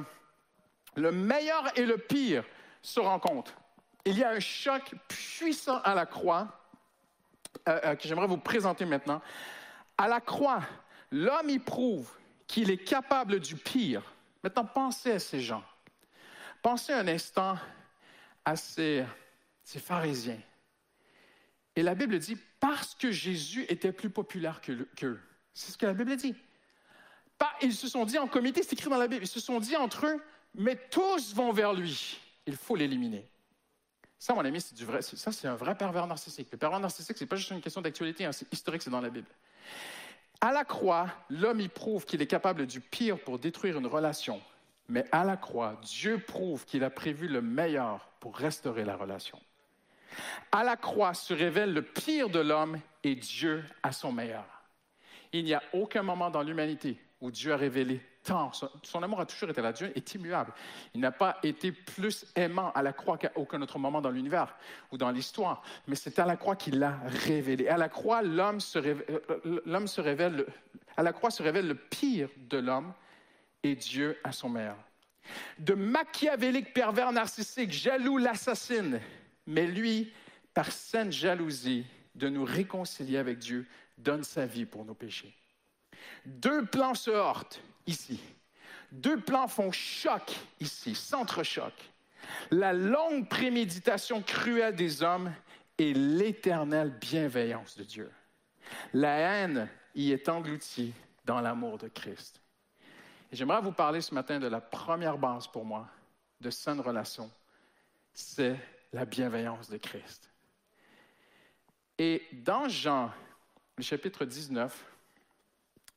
le meilleur et le pire se rencontrent. Il y a un choc puissant à la croix euh, que j'aimerais vous présenter maintenant. À la croix, l'homme y prouve qu'il est capable du pire. Maintenant, pensez à ces gens. Pensez un instant à ces, ces pharisiens. Et la Bible dit, parce que Jésus était plus populaire qu'eux. C'est ce que la Bible dit. Pas- ils se sont dit en comité, c'est écrit dans la Bible, ils se sont dit entre eux, mais tous vont vers lui. Il faut l'éliminer. Ça, mon ami, c'est du vrai. Ça, c'est un vrai pervers narcissique. Le pervers narcissique, c'est pas juste une question d'actualité, hein, c'est historique, c'est dans la Bible. À la croix, l'homme y prouve qu'il est capable du pire pour détruire une relation. Mais à la croix, Dieu prouve qu'il a prévu le meilleur pour restaurer la relation. À la croix se révèle le pire de l'homme et Dieu a son meilleur. Il n'y a aucun moment dans l'humanité où Dieu a révélé tant. Son, amour a toujours été là. Dieu est immuable. Il n'a pas été plus aimant à la croix qu'à aucun autre moment dans l'univers ou dans l'histoire. Mais c'est à la croix qu'il l'a révélé. À la croix, l'homme se, révèle, euh, l'homme se révèle, le- à la croix se révèle le pire de l'homme et Dieu a son meilleur. De machiavélique pervers narcissique, jaloux l'assassine, mais lui, par sainte jalousie, de nous réconcilier avec Dieu, donne sa vie pour nos péchés. Deux plans se heurtent ici. Deux plans font choc ici, s'entrechoc. La longue préméditation cruelle des hommes et l'éternelle bienveillance de Dieu. La haine y est engloutie dans l'amour de Christ. Et j'aimerais vous parler ce matin de la première base pour moi de saine relation. C'est la bienveillance de Christ. Et dans Jean, le chapitre 19,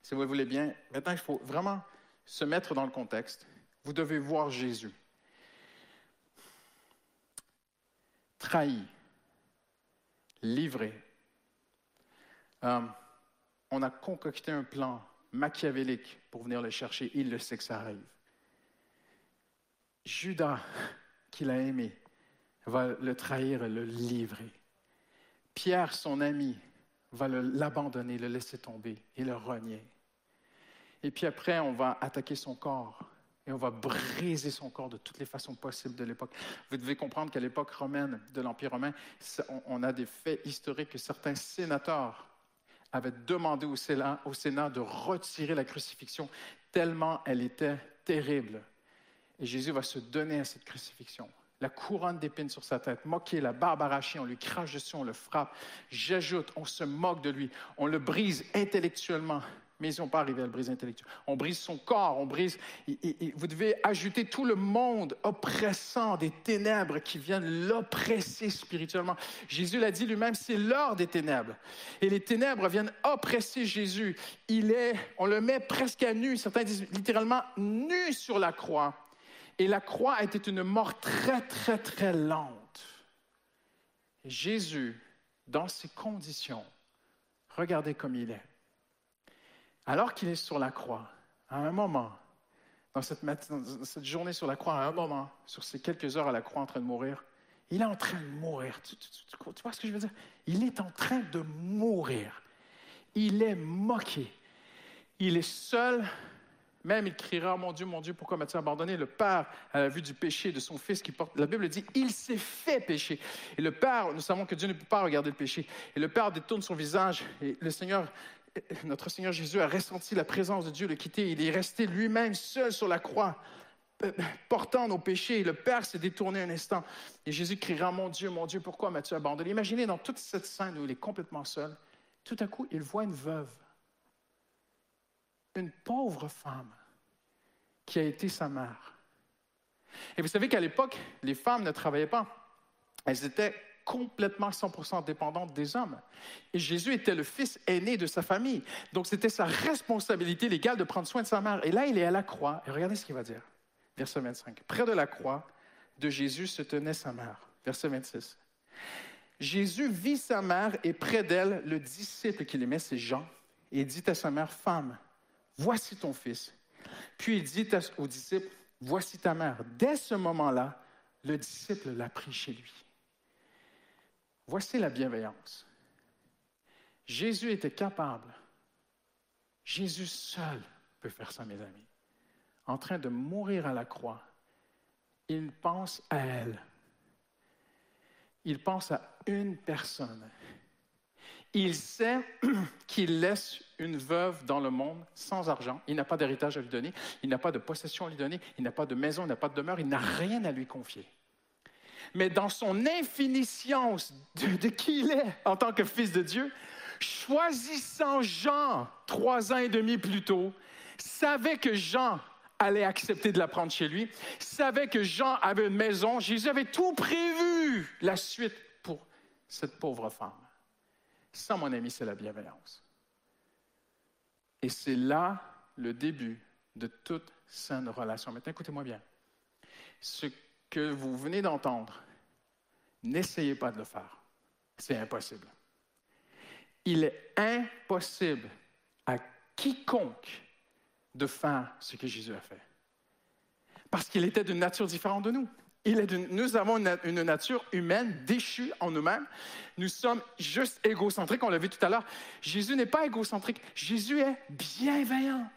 si vous le voulez bien, maintenant il faut vraiment se mettre dans le contexte. Vous devez voir Jésus. Trahi, livré. Euh, on a concocté un plan machiavélique pour venir le chercher. Il le sait que ça arrive. Judas, qu'il a aimé, va le trahir et le livrer. Pierre, son ami, va l'abandonner, le laisser tomber et le renier. Et puis après, on va attaquer son corps et on va briser son corps de toutes les façons possibles de l'époque. Vous devez comprendre qu'à l'époque romaine, de l'Empire romain, on a des faits historiques que certains sénateurs avaient demandé au Sénat, de retirer la crucifixion tellement elle était terrible. Et Jésus va se donner à cette crucifixion. La couronne d'épines sur sa tête, moqué, la barbe arrachée, on lui crache dessus, on le frappe. J'ajoute, on se moque de lui, on le brise intellectuellement. Mais ils n'ont pas arrivé à le briser intellectuellement. On brise son corps, on brise. et- vous devez ajouter tout le monde oppressant des ténèbres qui viennent l'oppresser spirituellement. Jésus l'a dit lui-même, c'est l'heure des ténèbres. Et les ténèbres viennent oppresser Jésus. Il est, on le met presque à nu, certains disent littéralement nu sur la croix. Et la croix était une mort très, très, très lente. Jésus, dans ces conditions, regardez comme il est. Alors qu'il est sur la croix, à un moment, dans cette, journée sur la croix, à un moment, sur ces quelques heures à la croix en train de mourir, il est en train de mourir. Tu- tu vois ce que je veux dire? Il est en train de mourir. Il est moqué. Il est seul. Même il criera, mon Dieu, mon Dieu, pourquoi m'as-tu abandonné? Le Père, à la vue du péché de son Fils qui porte, la Bible dit, il s'est fait pécher. Et le Père, nous savons que Dieu ne peut pas regarder le péché. Et le Père détourne son visage et le Seigneur, notre Seigneur Jésus a ressenti la présence de Dieu le quitter. Il est resté lui-même seul sur la croix, euh, portant nos péchés. Le Père s'est détourné un instant. Et Jésus criera, mon Dieu, mon Dieu, pourquoi m'as-tu abandonné? Imaginez dans toute cette scène où il est complètement seul, tout à coup, il voit une veuve, une pauvre femme qui a été sa mère. Et vous savez qu'à l'époque, les femmes ne travaillaient pas. Elles étaient complètement 100% dépendantes des hommes. Et Jésus était le fils aîné de sa famille. Donc c'était sa responsabilité légale de prendre soin de sa mère. Et là, il est à la croix. Et regardez ce qu'il va dire. Verset 25. Près de la croix de Jésus se tenait sa mère. Verset 26. Jésus vit sa mère et près d'elle le disciple qu'il aimait, c'est Jean, et dit à sa mère, Femme, voici ton fils. Puis il dit au disciple, Voici ta mère. Dès ce moment-là, le disciple l'a pris chez lui. Voici la bienveillance. Jésus était capable. Jésus seul peut faire ça, mes amis. En train de mourir à la croix, il pense à elle. Il pense à une personne. Il sait qu'il laisse une veuve dans le monde sans argent. Il n'a pas d'héritage à lui donner. Il n'a pas de possession à lui donner. Il n'a pas de maison, il n'a pas de demeure. Il n'a rien à lui confier. Mais dans son infiniscience de, de qui il est en tant que fils de Dieu, choisissant Jean trois ans et demi plus tôt, savait que Jean allait accepter de la prendre chez lui, savait que Jean avait une maison. Jésus avait tout prévu la suite pour cette pauvre femme. Ça, mon ami, c'est la bienveillance. Et c'est là le début de toute saine relation. Maintenant, écoutez-moi bien. Ce que vous venez d'entendre, n'essayez pas de le faire. C'est impossible. Il est impossible à quiconque de faire ce que Jésus a fait. Parce qu'il était d'une nature différente de nous. Il est nous avons une, une nature humaine déchue en nous-mêmes. Nous sommes juste égocentriques, on l'a vu tout à l'heure. Jésus n'est pas égocentrique, Jésus est bienveillant.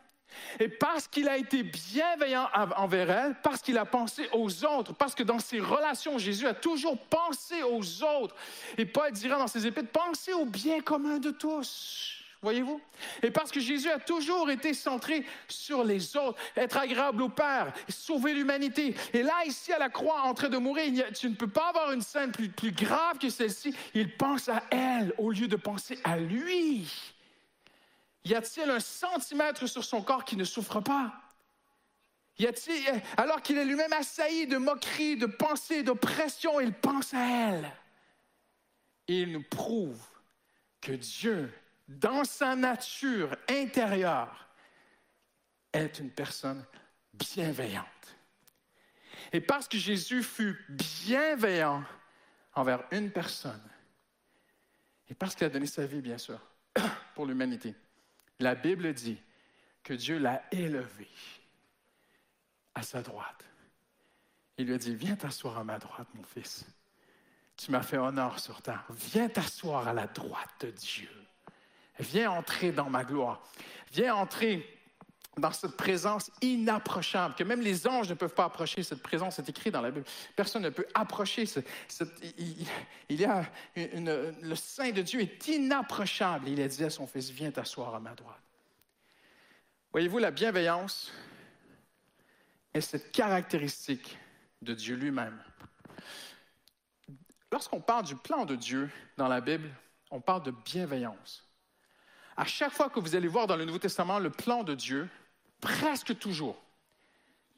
Et parce qu'il a été bienveillant en- envers elle, parce qu'il a pensé aux autres, parce que dans ses relations, Jésus a toujours pensé aux autres. Et Paul dira dans ses épîtres, pensez au bien commun de tous. Voyez-vous? Et parce que Jésus a toujours été centré sur les autres, être agréable au Père, sauver l'humanité. Et là, ici, à la croix, en train de mourir, tu ne peux pas avoir une scène plus grave que celle-ci. Il pense à elle au lieu de penser à lui. Y a-t-il un centimètre sur son corps qui ne souffre pas? Y a-t-il, alors qu'il est lui-même assailli de moqueries, de pensées, d'oppression, il pense à elle. Et il nous prouve que Dieu, dans sa nature intérieure, est une personne bienveillante. Et parce que Jésus fut bienveillant envers une personne, et parce qu'il a donné sa vie, bien sûr, pour l'humanité, la Bible dit que Dieu l'a élevé à sa droite. Il lui a dit, viens t'asseoir à ma droite, mon fils. Tu m'as fait honneur sur terre. Viens t'asseoir à la droite de Dieu. Viens entrer dans ma gloire. Viens entrer dans cette présence inapprochable, que même les anges ne peuvent pas approcher. Cette présence c'est écrit dans la Bible. Personne ne peut approcher. il, y a le sein de Dieu est inapprochable. Il a dit à son fils, viens t'asseoir à ma droite. Voyez-vous, la bienveillance est cette caractéristique de Dieu lui-même. Lorsqu'on parle du plan de Dieu dans la Bible, on parle de bienveillance. À chaque fois que vous allez voir dans le Nouveau Testament le plan de Dieu, presque toujours,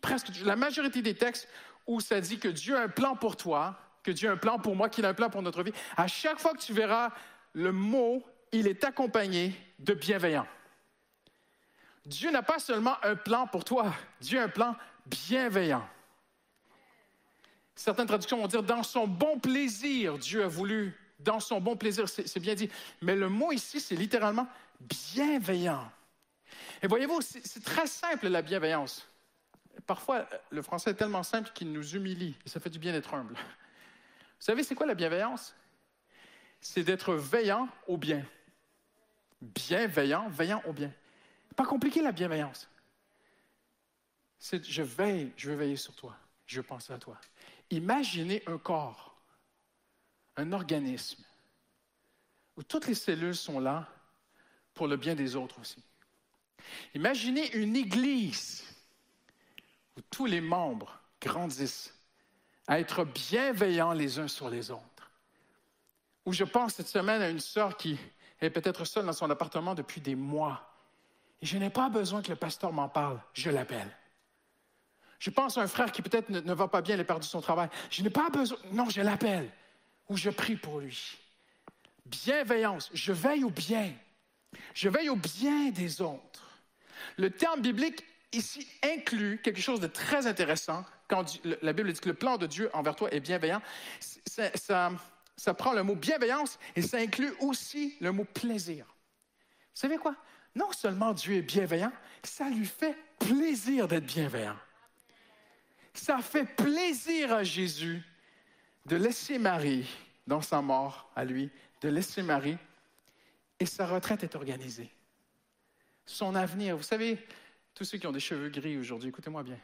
presque la majorité des textes où ça dit que Dieu a un plan pour toi, que Dieu a un plan pour moi, qu'il a un plan pour notre vie, à chaque fois que tu verras le mot, il est accompagné de bienveillant. Dieu n'a pas seulement un plan pour toi, Dieu a un plan bienveillant. Certaines traductions vont dire dans son bon plaisir, Dieu a voulu, dans son bon plaisir, c'est bien dit. Mais le mot ici, c'est littéralement bienveillant. Et voyez-vous, c'est très simple la bienveillance. Parfois, le français est tellement simple qu'il nous humilie et ça fait du bien d'être humble. Vous savez, c'est quoi la bienveillance? C'est d'être veillant au bien. Bienveillant, veillant au bien. Pas compliqué la bienveillance. C'est je veille, je veux veiller sur toi, je veux penser à toi. Imaginez un corps, un organisme, où toutes les cellules sont là pour le bien des autres aussi. Imaginez une église où tous les membres grandissent à être bienveillants les uns sur les autres. Où je pense cette semaine à une sœur qui est peut-être seule dans son appartement depuis des mois. Et je n'ai pas besoin que le pasteur m'en parle, je l'appelle. Je pense à un frère qui peut-être ne, va pas bien, il a perdu son travail. Je n'ai pas besoin, non, je l'appelle ou je prie pour lui. Bienveillance, je veille au bien. Je veille au bien des autres. Le terme biblique ici inclut quelque chose de très intéressant. Quand la Bible dit que le plan de Dieu envers toi est bienveillant, ça, ça- ça prend le mot bienveillance et ça inclut aussi le mot plaisir. Vous savez quoi? Non seulement Dieu est bienveillant, ça lui fait plaisir d'être bienveillant. Ça fait plaisir à Jésus de laisser Marie dans sa mort à lui, de laisser Marie et sa retraite est organisée. Son avenir, vous savez, tous ceux qui ont des cheveux gris aujourd'hui, écoutez-moi bien.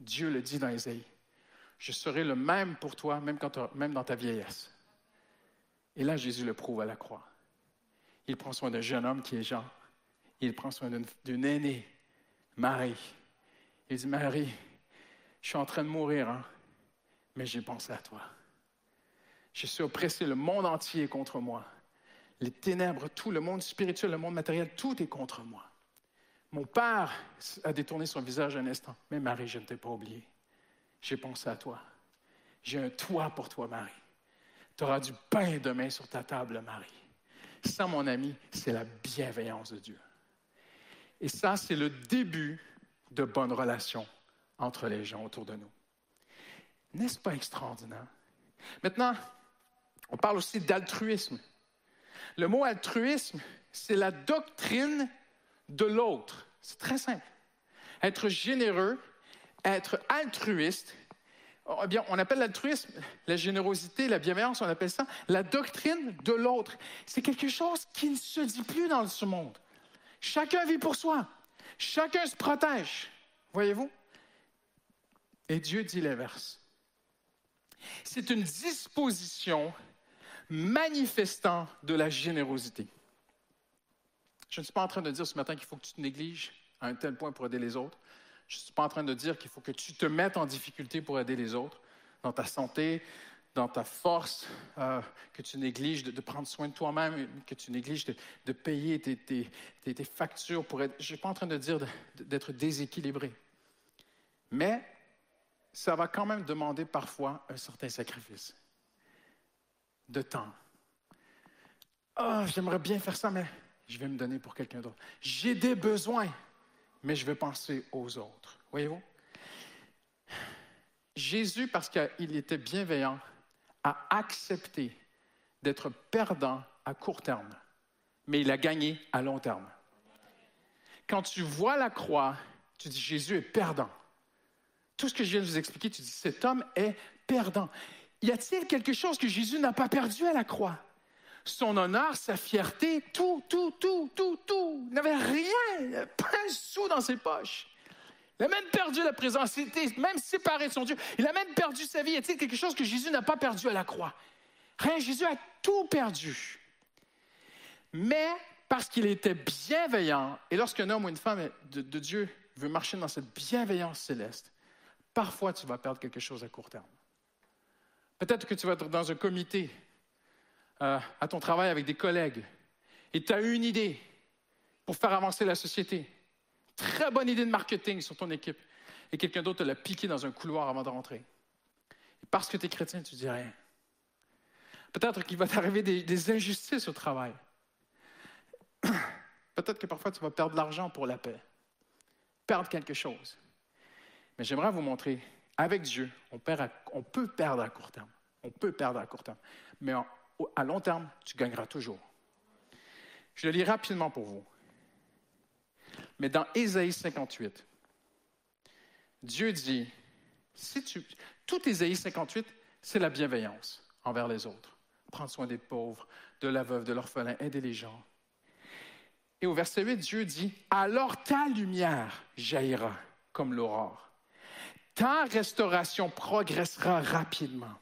Dieu le dit dans Ésaïe. Je serai le même pour toi, même, quand même dans ta vieillesse. Et là, Jésus le prouve à la croix. Il prend soin d'un jeune homme qui est Jean. Il prend soin d'une- d'une aînée, Marie. Il dit, Marie, je suis en train de mourir, hein, mais j'ai pensé à toi. Je suis oppressé, le monde entier est contre moi. Les ténèbres, tout le monde spirituel, le monde matériel, tout est contre moi. Mon père a détourné son visage un instant. Mais Marie, je ne t'ai pas oublié. J'ai pensé à toi. J'ai un toit pour toi, Marie. Tu auras du pain demain sur ta table, Marie. Ça, mon ami, c'est la bienveillance de Dieu. Et ça, c'est le début de bonnes relations entre les gens autour de nous. N'est-ce pas extraordinaire? Maintenant, on parle aussi d'altruisme. Le mot altruisme, c'est la doctrine de l'autre. C'est très simple. Être généreux, être altruiste, oh, eh bien, on appelle l'altruisme, la générosité, la bienveillance, on appelle ça la doctrine de l'autre. C'est quelque chose qui ne se dit plus dans ce monde. Chacun vit pour soi. Chacun se protège. Voyez-vous? Et Dieu dit l'inverse. C'est une disposition manifestant de la générosité. Je ne suis pas en train de dire ce matin qu'il faut que tu te négliges à un tel point pour aider les autres. Je ne suis pas en train de dire qu'il faut que tu te mettes en difficulté pour aider les autres, dans ta santé, dans ta force, euh, que tu négliges de, prendre soin de toi-même, que tu négliges de, payer tes, factures pour être... Je ne suis pas en train de dire d'être déséquilibré. Mais ça va quand même demander parfois un certain sacrifice de temps. Ah, j'aimerais bien faire ça, mais je vais me donner pour quelqu'un d'autre. J'ai des besoins, mais je vais penser aux autres. Voyez-vous? Jésus, parce qu'il était bienveillant, a accepté d'être perdant à court terme, mais il a gagné à long terme. Quand tu vois la croix, tu dis Jésus est perdant. Tout ce que je viens de vous expliquer, tu dis cet homme est perdant. Y a-t-il quelque chose que Jésus n'a pas perdu à la croix? Son honneur, sa fierté, tout, tout, tout, tout, tout. Il n'avait rien, pas un sou dans ses poches. Il a même perdu la présence, il était même séparé de son Dieu. Il a même perdu sa vie. Y a-t-il quelque chose que Jésus n'a pas perdu à la croix? Rien, Jésus a tout perdu. Mais parce qu'il était bienveillant, et lorsqu'un homme ou une femme de Dieu veut marcher dans cette bienveillance céleste, parfois tu vas perdre quelque chose à court terme. Peut-être que tu vas être dans un comité, euh, à ton travail avec des collègues, et tu as une idée, pour faire avancer la société. Très bonne idée de marketing sur ton équipe. Et quelqu'un d'autre te l'a piqué dans un couloir avant de rentrer. Et parce que tu es chrétien, tu dis rien. Peut-être qu'il va t'arriver des, injustices au travail. Peut-être que parfois tu vas perdre de l'argent pour la paix, perdre quelque chose. Mais j'aimerais vous montrer, avec Dieu, on, perd on peut perdre à court terme. On peut perdre à court terme. Mais à long terme, tu gagneras toujours. Je le lis rapidement pour vous. Mais dans Ésaïe 58, Dieu dit, tout Ésaïe 58, c'est la bienveillance envers les autres. Prendre soin des pauvres, de la veuve, de l'orphelin, aider les gens. Et au verset 8, Dieu dit, alors ta lumière jaillira comme l'aurore. Ta restauration progressera rapidement.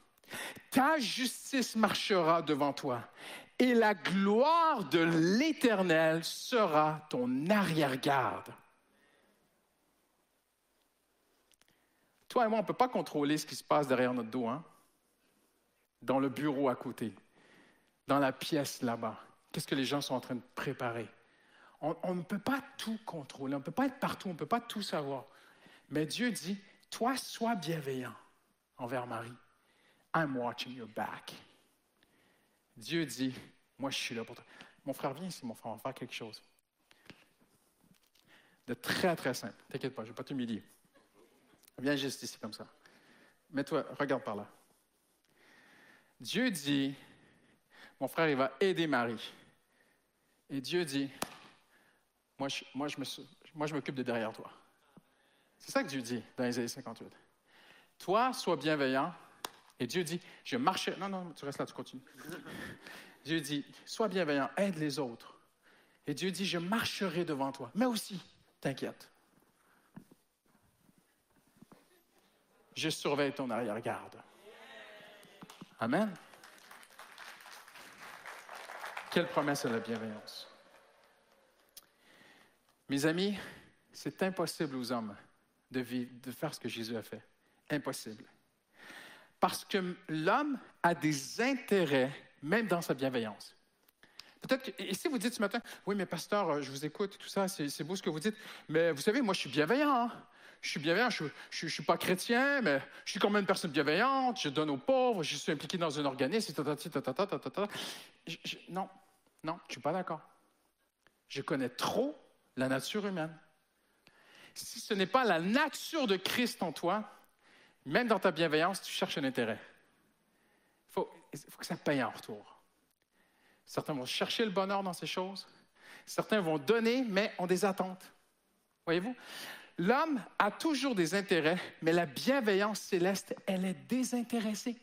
Ta justice marchera devant toi. Et la gloire de l'Éternel sera ton arrière-garde. Toi et moi, on ne peut pas contrôler ce qui se passe derrière notre dos, hein? dans le bureau à côté, dans la pièce là-bas. Qu'est-ce que les gens sont en train de préparer? On, on ne peut pas tout contrôler, on ne peut pas être partout, on ne peut pas tout savoir. Mais Dieu dit, toi, sois bienveillant envers Marie. I'm watching your back. Dieu dit, moi, je suis là pour toi. Mon frère, viens ici, mon frère, on va faire quelque chose. De très, très simple. T'inquiète pas, je ne vais pas t'humilier. Viens juste ici comme ça. Mets-toi, regarde par là. Dieu dit, mon frère, il va aider Marie. Et Dieu dit, moi, je, moi, je m'occupe de derrière toi. C'est ça que Dieu dit dans Isaïe 58. Toi, sois bienveillant. Et Dieu dit, je marcherai. Non, non, tu restes là, tu continues. Dieu dit, sois bienveillant, aide les autres. Et Dieu dit, je marcherai devant toi. Mais aussi, t'inquiète. Je surveille ton arrière-garde. Amen. Quelle promesse à la bienveillance. Mes amis, c'est impossible aux hommes de, de faire ce que Jésus a fait. Impossible. Parce que l'homme a des intérêts, même dans sa bienveillance. Peut-être que, et si vous dites ce matin, oui, mais pasteur, je vous écoute, tout ça, c'est beau ce que vous dites, mais vous savez, moi, je suis bienveillant. hein. Je suis bienveillant, je ne suis pas chrétien, mais je suis quand même une personne bienveillante, je donne aux pauvres, je suis impliqué dans un organisme, je- non, non, je ne suis pas d'accord. Je connais trop la nature humaine. Si ce n'est pas la nature de Christ en toi, même dans ta bienveillance, tu cherches un intérêt. Il faut, faut que ça paye en retour. Certains vont chercher le bonheur dans ces choses. Certains vont donner, mais ont des attentes. Voyez-vous? L'homme a toujours des intérêts, mais la bienveillance céleste, elle est désintéressée.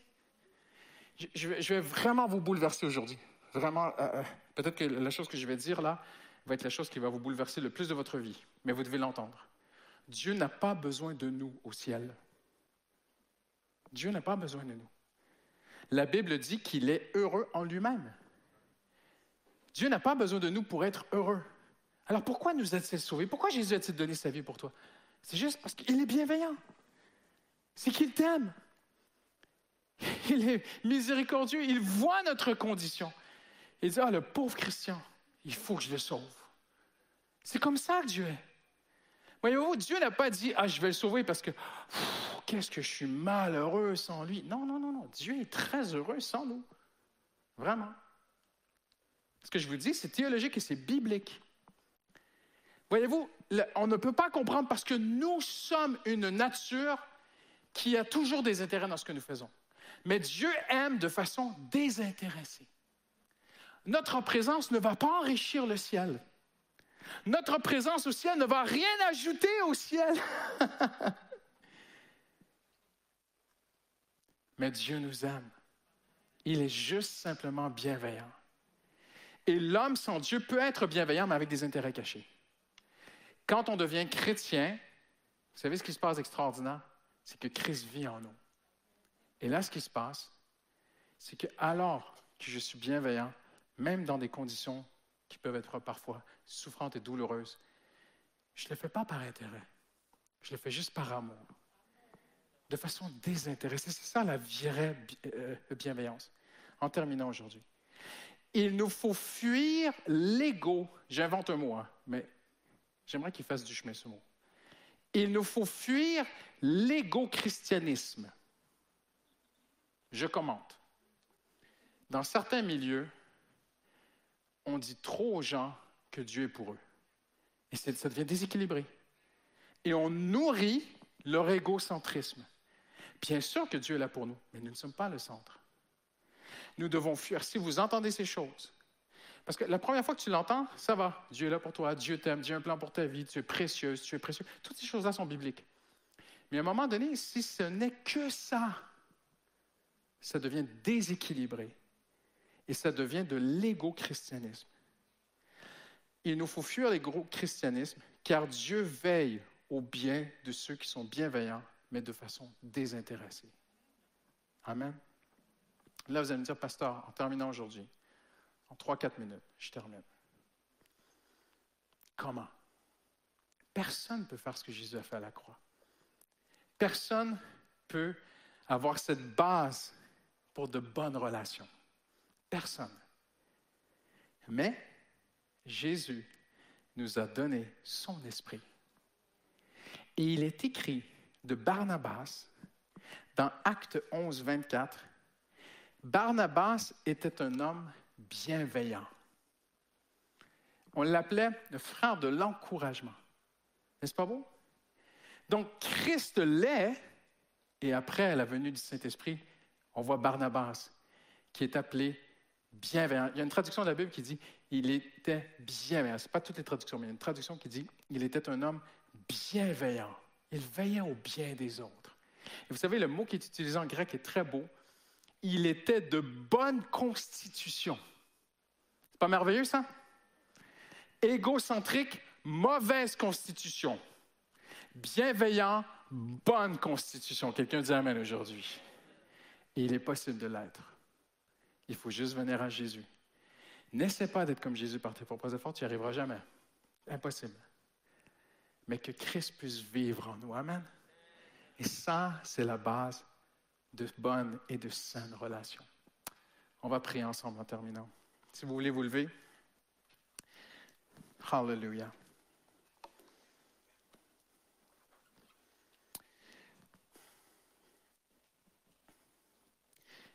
Je, je vais, je vais vraiment vous bouleverser aujourd'hui. Vraiment, euh, euh, peut-être que la chose que je vais dire là va être la chose qui va vous bouleverser le plus de votre vie, mais vous devez l'entendre. Dieu n'a pas besoin de nous au ciel. Dieu n'a pas besoin de nous. La Bible dit qu'il est heureux en lui-même. Dieu n'a pas besoin de nous pour être heureux. Alors pourquoi nous a-t-il sauvés? Pourquoi Jésus a-t-il donné sa vie pour toi? C'est juste parce qu'il est bienveillant. C'est qu'il t'aime. Il est miséricordieux. Il voit notre condition. Il dit, ah, le pauvre Christian, il faut que je le sauve. C'est comme ça que Dieu est. Voyez-vous, Dieu n'a pas dit, ah, je vais le sauver parce que, qu'est-ce que je suis malheureux sans lui? Non, non, non, non. Dieu est très heureux sans nous. Vraiment. Ce que je vous dis, c'est théologique et c'est biblique. Voyez-vous, on ne peut pas comprendre parce que nous sommes une nature qui a toujours des intérêts dans ce que nous faisons. Mais Dieu aime de façon désintéressée. Notre présence ne va pas enrichir le ciel. Notre présence au ciel ne va rien ajouter au ciel. Mais Dieu nous aime. Il est juste simplement bienveillant. Et l'homme sans Dieu peut être bienveillant, mais avec des intérêts cachés. Quand on devient chrétien, vous savez ce qui se passe d'extraordinaire? C'est que Christ vit en nous. Et là, ce qui se passe, c'est que alors que je suis bienveillant, même dans des conditions qui peuvent être parfois souffrantes et douloureuses, je ne le fais pas par intérêt. Je le fais juste par amour. De façon désintéressée. C'est ça la vraie euh, bienveillance. En terminant aujourd'hui. Il nous faut fuir l'ego. J'invente un mot, hein, mais j'aimerais qu'il fasse du chemin ce mot. Il nous faut fuir l'ego-christianisme. Je commente. Dans certains milieux, on dit trop aux gens que Dieu est pour eux. Et ça devient déséquilibré. Et on nourrit leur égocentrisme. Bien sûr que Dieu est là pour nous, mais nous ne sommes pas le centre. Nous devons fuir. Si vous entendez ces choses, parce que la première fois que tu l'entends, ça va. Dieu est là pour toi, Dieu t'aime, Dieu a un plan pour ta vie, tu es précieuse, tu es précieux. Toutes ces choses-là sont bibliques. Mais à un moment donné, si ce n'est que ça, ça devient déséquilibré. Et ça devient de l'égo-christianisme. Il nous faut fuir l'égo-christianisme, car Dieu veille au bien de ceux qui sont bienveillants, mais de façon désintéressée. Amen. Là, vous allez me dire, pasteur, en terminant aujourd'hui, en 3-4 minutes, je termine. Comment? Personne ne peut faire ce que Jésus a fait à la croix. Personne peut avoir cette base pour de bonnes relations. Personne. Mais Jésus nous a donné son esprit. Et il est écrit de Barnabas dans Acte 11, 24. Barnabas était un homme bienveillant. On l'appelait le frère de l'encouragement. N'est-ce pas beau? Donc, Christ l'est, et après la venue du Saint-Esprit, on voit Barnabas, qui est appelé bienveillant. Il y a une traduction de la Bible qui dit il était bienveillant. Ce n'est pas toutes les traductions, mais il y a une traduction qui dit il était un homme bienveillant. Il veillait au bien des autres. Et vous savez, le mot qui est utilisé en grec est très beau. Il était de bonne constitution. C'est pas merveilleux, ça? Égocentrique, mauvaise constitution. Bienveillant, bonne constitution. Quelqu'un dit Amen aujourd'hui. Et il est possible de l'être. Il faut juste venir à Jésus. N'essaie pas d'être comme Jésus par tes propres efforts, tu n'y arriveras jamais. Impossible. Mais que Christ puisse vivre en nous. Amen. Et ça, c'est la base de bonnes et de saines relations. On va prier ensemble en terminant. Si vous voulez vous lever. Hallelujah.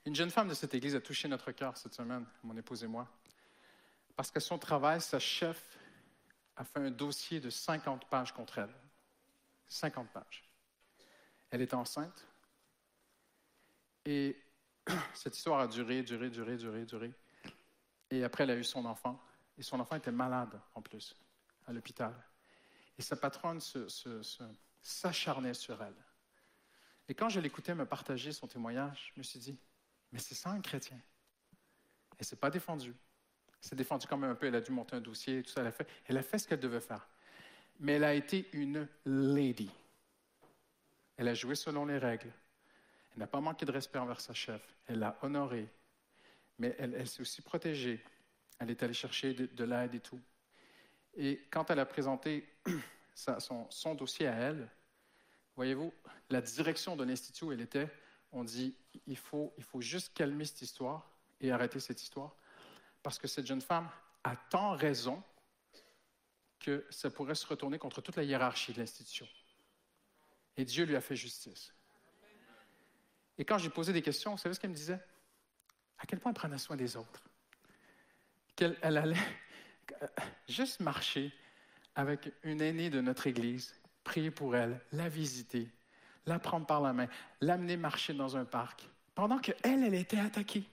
Une jeune femme de cette église a touché notre cœur cette semaine, mon épouse et moi, parce que son travail, sa a fait un dossier de 50 pages contre elle. 50 pages. Elle est enceinte. Et cette histoire a duré, duré, duré, duré, duré. Et après, elle a eu son enfant. Et son enfant était malade, en plus, à l'hôpital. Et sa patronne s'acharnait sur elle. Et quand je l'écoutais me partager son témoignage, je me suis dit, mais c'est ça un chrétien. Elle ne s'est pas défendue. S'est défendue quand même un peu. Elle a dû monter un dossier tout ça. Elle a fait, elle a fait ce qu'elle devait faire. Mais elle a été une lady. Elle a joué selon les règles. Elle n'a pas manqué de respect envers sa chef. Elle l'a honorée. Mais elle, s'est aussi protégée. Elle est allée chercher de, de l'aide et tout. Et quand elle a présenté son, son dossier à elle, voyez-vous, la direction de l'Institut où elle était, on dit il faut, il faut juste calmer cette histoire et arrêter cette histoire, parce que cette jeune femme a tant raison que ça pourrait se retourner contre toute la hiérarchie de l'institution. Et Dieu lui a fait justice. Et quand j'ai posé des questions, vous savez ce qu'elle me disait? À quel point elle prenait soin des autres? Qu'elle elle allait juste marcher avec une aînée de notre Église, prier pour elle, la visiter, la prendre par la main, l'amener marcher dans un parc, pendant qu'elle, elle était attaquée.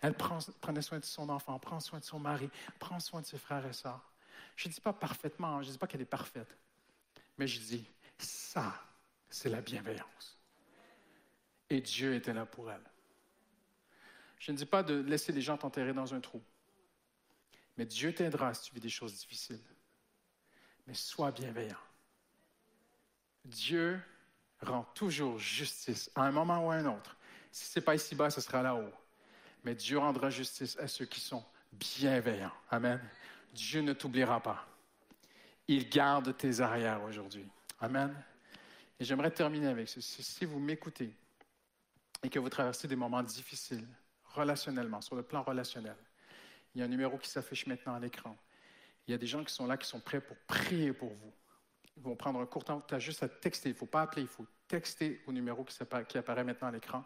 Elle prenait soin de son enfant, prend soin de son mari, prend soin de ses frères et sœurs. Je ne dis pas parfaitement, je ne dis pas qu'elle est parfaite, mais je dis, ça, c'est la bienveillance. Et Dieu était là pour elle. Je ne dis pas de laisser les gens t'enterrer dans un trou, mais Dieu t'aidera si tu vis des choses difficiles. Mais sois bienveillant. Dieu rend toujours justice à un moment ou à un autre. Si ce n'est pas ici-bas, ce sera là-haut. Mais Dieu rendra justice à ceux qui sont bienveillants. Amen. Dieu ne t'oubliera pas. Il garde tes arrières aujourd'hui. Amen. Et j'aimerais terminer avec ceci. Si vous m'écoutez et que vous traversez des moments difficiles relationnellement, sur le plan relationnel, Il y a un numéro qui s'affiche maintenant à l'écran. Il y a des gens qui sont là, qui sont prêts pour prier pour vous. Ils vont prendre un court temps. Tu as juste à texter. Il ne faut pas appeler. Il faut texter au numéro qui, apparaît maintenant à l'écran.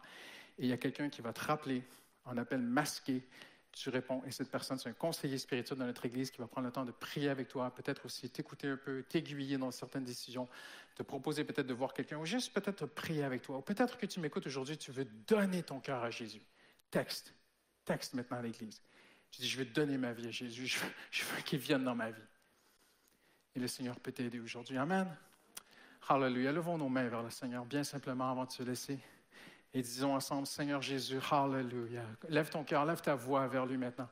Et il y a quelqu'un qui va te rappeler en appel masqué tu réponds. Et cette personne, c'est un conseiller spirituel dans notre Église qui va prendre le temps de prier avec toi, peut-être aussi t'écouter un peu, t'aiguiller dans certaines décisions, te proposer peut-être de voir quelqu'un, ou juste peut-être prier avec toi. Ou peut-être que tu m'écoutes aujourd'hui, tu veux donner ton cœur à Jésus. Texte. Texte maintenant à l'Église. Tu dis, je veux donner ma vie à Jésus. Je veux, je veux qu'il vienne dans ma vie. Et le Seigneur peut t'aider aujourd'hui. Amen. Hallelujah. Levons nos mains vers le Seigneur, bien simplement avant de se laisser. Et disons ensemble, Seigneur Jésus, Hallelujah. Lève ton cœur, lève ta voix vers lui maintenant.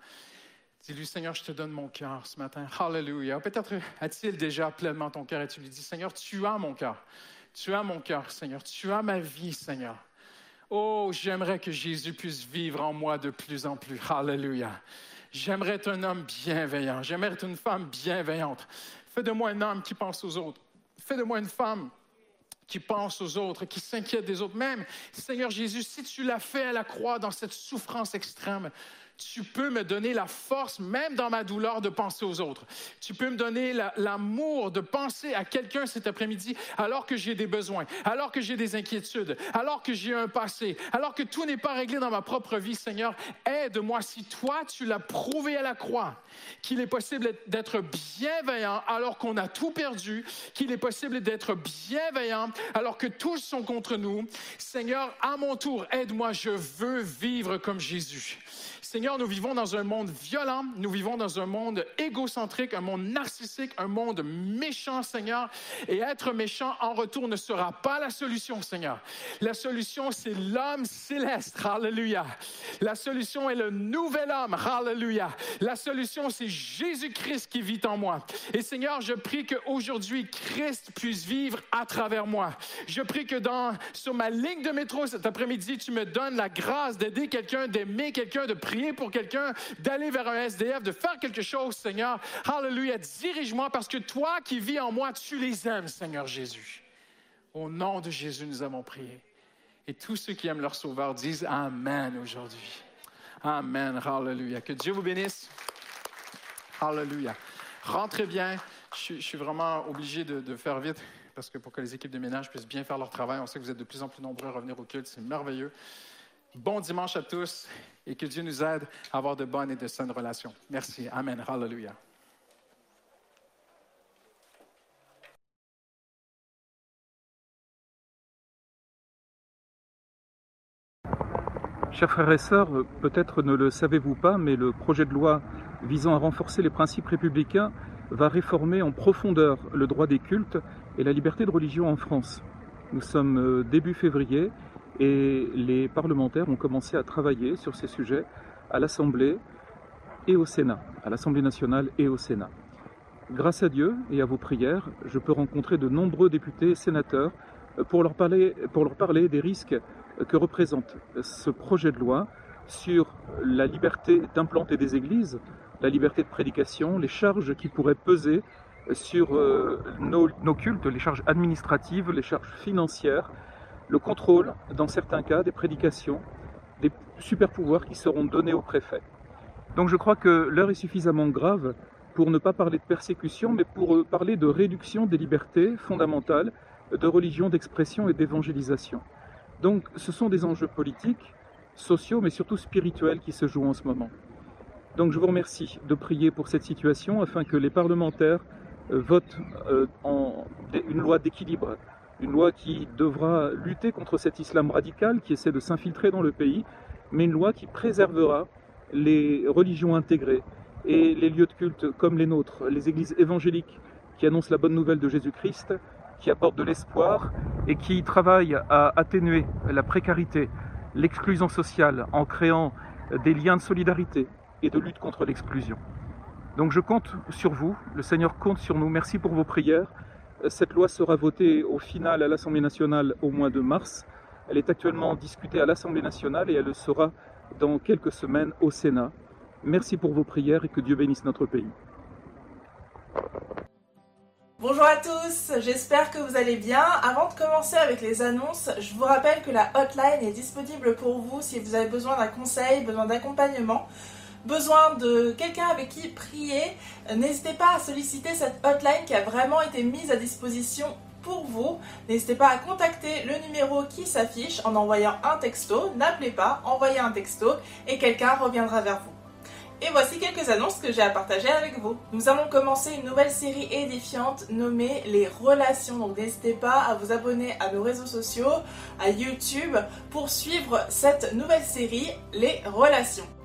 Dis-lui, Seigneur, je te donne mon cœur ce matin. Hallelujah. Peut-être a-t-il déjà pleinement ton cœur et tu lui dis, Seigneur, tu as mon cœur. Tu as mon cœur, Seigneur. Tu as ma vie, Seigneur. Oh, j'aimerais que Jésus puisse vivre en moi de plus en plus. Hallelujah. J'aimerais être un homme bienveillant. J'aimerais être une femme bienveillante. Fais de moi un homme qui pense aux autres. Fais de moi une femme qui pense aux autres, qui s'inquiète des autres. Même, Seigneur Jésus, si tu l'as fait à la croix dans cette souffrance extrême, tu peux me donner la force, même dans ma douleur, de penser aux autres. Tu peux me donner l'amour de penser à quelqu'un cet après-midi alors que j'ai des besoins, alors que j'ai des inquiétudes, alors que j'ai un passé, alors que tout n'est pas réglé dans ma propre vie. Seigneur, aide-moi si toi, tu l'as prouvé à la croix, qu'il est possible d'être bienveillant alors qu'on a tout perdu, qu'il est possible d'être bienveillant alors que tous sont contre nous. Seigneur, à mon tour, aide-moi, je veux vivre comme Jésus. Seigneur, nous vivons dans un monde violent, nous vivons dans un monde égocentrique, un monde narcissique, un monde méchant, Seigneur. Et être méchant en retour ne sera pas la solution, Seigneur. La solution, c'est l'homme céleste. Hallelujah. La solution est le nouvel homme. Hallelujah. La solution, c'est Jésus-Christ qui vit en moi. Et Seigneur, je prie qu'aujourd'hui, Christ puisse vivre à travers moi. Je prie que dans, sur ma ligne de métro cet après-midi, tu me donnes la grâce d'aider quelqu'un, d'aimer quelqu'un, de prier pour quelqu'un, d'aller vers un SDF, de faire quelque chose, Seigneur. Hallelujah. Dirige-moi parce que toi qui vis en moi, tu les aimes, Seigneur Jésus. Au nom de Jésus, nous avons prié. Et tous ceux qui aiment leur Sauveur disent Amen aujourd'hui. Amen. Hallelujah. Que Dieu vous bénisse. Hallelujah. Rentrez bien. Je, suis vraiment obligé de, de, faire vite parce que pour que les équipes de ménage puissent bien faire leur travail, on sait que vous êtes de plus en plus nombreux à revenir au culte. C'est merveilleux. Bon dimanche à tous et que Dieu nous aide à avoir de bonnes et de saines relations. Merci. Amen. Hallelujah. Chers frères et sœurs, peut-être ne le savez-vous pas, mais le projet de loi visant à renforcer les principes républicains va réformer en profondeur le droit des cultes et la liberté de religion en France. Nous sommes euh, début février et les parlementaires ont commencé à travailler sur ces sujets à l'Assemblée et au Sénat, à l'Assemblée nationale et au Sénat. Grâce à Dieu et à vos prières, je peux rencontrer de nombreux députés et sénateurs pour leur parler, pour leur parler des risques que représente ce projet de loi sur la liberté d'implanter des églises, la liberté de prédication, les charges qui pourraient peser sur euh, nos, nos cultes, les charges administratives, les charges financières, le contrôle, dans certains cas, des prédications, des super pouvoirs qui seront donnés au préfet. Donc je crois que l'heure est suffisamment grave pour ne pas parler de persécution, mais pour parler de réduction des libertés fondamentales, de religion, d'expression et d'évangélisation. Donc ce sont des enjeux politiques, sociaux, mais surtout spirituels qui se jouent en ce moment. Donc je vous remercie de prier pour cette situation afin que les parlementaires euh, votent euh, une loi d'équilibre une loi qui devra lutter contre cet islam radical qui essaie de s'infiltrer dans le pays, mais une loi qui préservera les religions intégrées et les lieux de culte comme les nôtres, les églises évangéliques qui annoncent la bonne nouvelle de Jésus-Christ, qui apportent de l'espoir et qui travaillent à atténuer la précarité, l'exclusion sociale en créant des liens de solidarité et de lutte contre l'exclusion. Donc je compte sur vous, le Seigneur compte sur nous. Merci pour vos prières. Cette loi sera votée au final à l'Assemblée nationale au mois de mars. Elle est actuellement discutée à l'Assemblée nationale et elle le sera dans quelques semaines au Sénat. Merci pour vos prières et que Dieu bénisse notre pays. Bonjour à tous, j'espère que vous allez bien. Avant de commencer avec les annonces, je vous rappelle que la hotline est disponible pour vous si vous avez besoin d'un conseil, besoin d'accompagnement besoin de quelqu'un avec qui prier, euh, n'hésitez pas à solliciter cette hotline qui a vraiment été mise à disposition pour vous. N'hésitez pas à contacter le numéro qui s'affiche en envoyant un texto. N'appelez pas, envoyez un texto et quelqu'un reviendra vers vous. Et voici quelques annonces que j'ai à partager avec vous. Nous allons commencer une nouvelle série édifiante nommée Les Relations. Donc n'hésitez pas à vous abonner à nos réseaux sociaux, à YouTube, pour suivre cette nouvelle série Les Relations.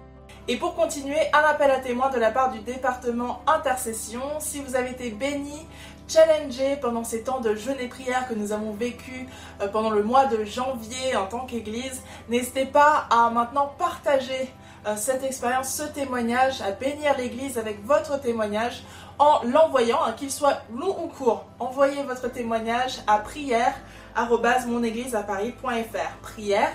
Et pour continuer, un appel à témoins de la part du département Intercession. Si vous avez été béni, challengé pendant ces temps de jeûne et prière que nous avons vécu euh, pendant le mois de janvier en tant qu'Église, n'hésitez pas à maintenant partager euh, cette expérience, ce témoignage, à bénir l'Église avec votre témoignage en l'envoyant, hein, qu'il soit long ou court. Envoyez votre témoignage à prière prière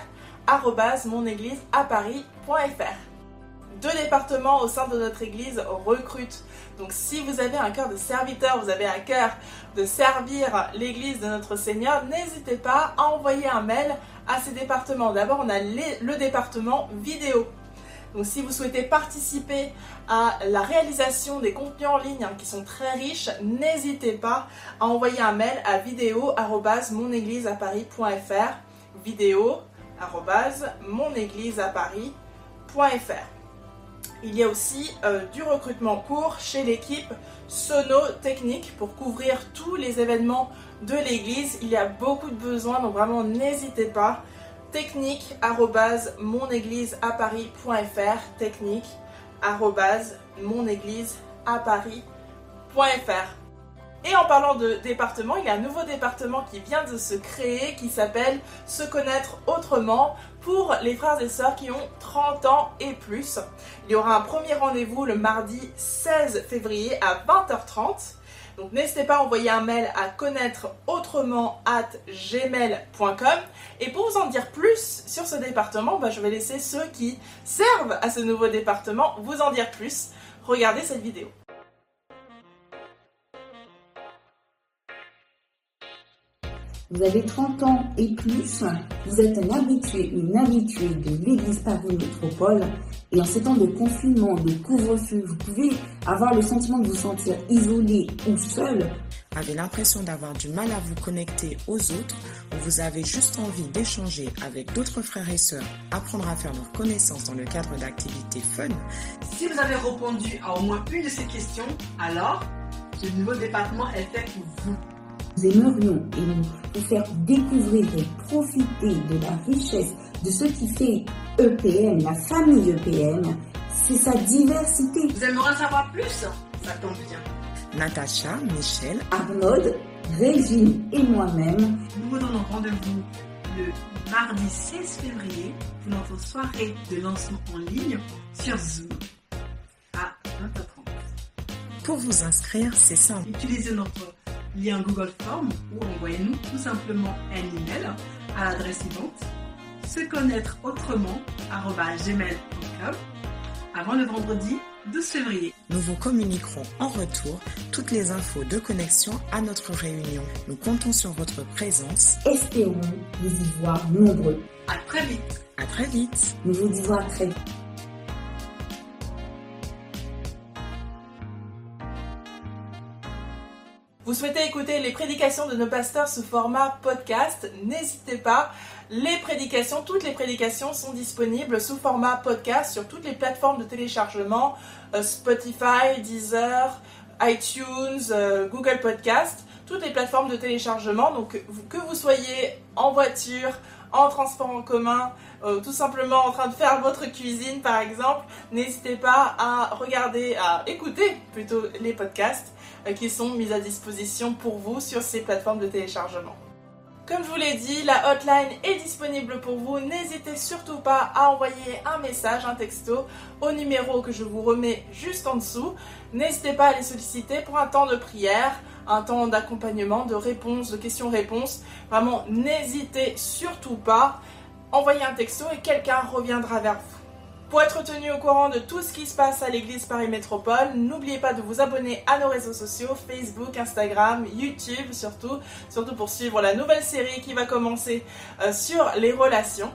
Deux départements au sein de notre Église recrutent. Donc si vous avez un cœur de serviteur, vous avez un cœur de servir l'Église de notre Seigneur, n'hésitez pas à envoyer un mail à ces départements. D'abord, on a le département vidéo. Donc si vous souhaitez participer à la réalisation des contenus en ligne hein, qui sont très riches, n'hésitez pas à envoyer un mail à vidéo@monégliseaparis.fr vidéo@monégliseaparis.fr. Il y a aussi euh, du recrutement court chez l'équipe Sono Technique pour couvrir tous les événements de l'église. Il y a beaucoup de besoins, donc vraiment n'hésitez pas. Technique monégliseaparis.fr technique monégliseaparis.fr et en parlant de département, il y a un nouveau département qui vient de se créer qui s'appelle Se connaître autrement pour les frères et sœurs qui ont 30 ans et plus. Il y aura un premier rendez-vous le mardi 16 février à 20h30. Donc n'hésitez pas à envoyer un mail à connaître autrement at gmail.com. Et pour vous en dire plus sur ce département, bah, je vais laisser ceux qui servent à ce nouveau département vous en dire plus. Regardez cette vidéo. Vous avez 30 ans et plus, vous êtes un habitué, une habituée de l'Église Paris Métropole, et en ces temps de confinement, de couvre-feu, vous pouvez avoir le sentiment de vous sentir isolé ou seul. Avez l'impression d'avoir du mal à vous connecter aux autres, ou vous avez juste envie d'échanger avec d'autres frères et sœurs, apprendre à faire leur connaissance dans le cadre d'activités fun, Si vous avez répondu à au moins une de ces questions, alors ce nouveau département est fait pour vous. Nous aimerions et nous vous faire découvrir et profiter de la richesse de ce qui fait EPM, la famille EPM, c'est sa diversité. Vous aimeriez en savoir plus? Ça tombe bien. Natacha, Michel, Arnaud, Régine et moi-même, Nous vous donnons rendez-vous le mardi 16 février pour notre soirée de lancement en ligne sur Zoom à 20h30. pour vous inscrire, c'est simple. Utilisez notre lien Google Form ou envoyez-nous tout simplement un email à l'adresse suivante se connaître autrement gmail.com avant le vendredi 12 février. Nous vous communiquerons en retour toutes les infos de connexion à notre réunion. Nous comptons sur votre présence. espérons vous y voir nombreux. À très vite. À très vite. Nous vous disons à très vite. Vous souhaitez écouter les prédications de nos pasteurs sous format podcast N'hésitez pas. Les prédications, toutes les prédications sont disponibles sous format podcast sur toutes les plateformes de téléchargement euh, Spotify, Deezer, iTunes, euh, Google Podcast, toutes les plateformes de téléchargement. Donc que vous soyez en voiture, en transport en commun, euh, tout simplement en train de faire votre cuisine par exemple, n'hésitez pas à regarder, à écouter plutôt les podcasts qui sont mis à disposition pour vous sur ces plateformes de téléchargement. Comme je vous l'ai dit, la hotline est disponible pour vous. N'hésitez surtout pas à envoyer un message, un texto au numéro que je vous remets juste en dessous. N'hésitez pas à les solliciter pour un temps de prière, un temps d'accompagnement, de réponse, de questions-réponses. Vraiment, n'hésitez surtout pas. Envoyez un texto et quelqu'un reviendra vers vous. Pour être tenu au courant de tout ce qui se passe à l'église Paris Métropole, n'oubliez pas de vous abonner à nos réseaux sociaux, Facebook, Instagram, YouTube surtout, surtout pour suivre la nouvelle série qui va commencer euh, sur les relations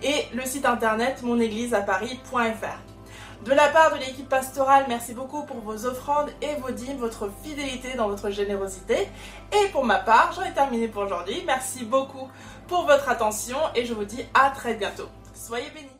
et le site internet monégliseaparis.fr. De la part de l'équipe pastorale, merci beaucoup pour vos offrandes et vos dîmes, votre fidélité dans votre générosité. Et pour ma part, j'en ai terminé pour aujourd'hui. Merci beaucoup pour votre attention et je vous dis à très bientôt. Soyez bénis.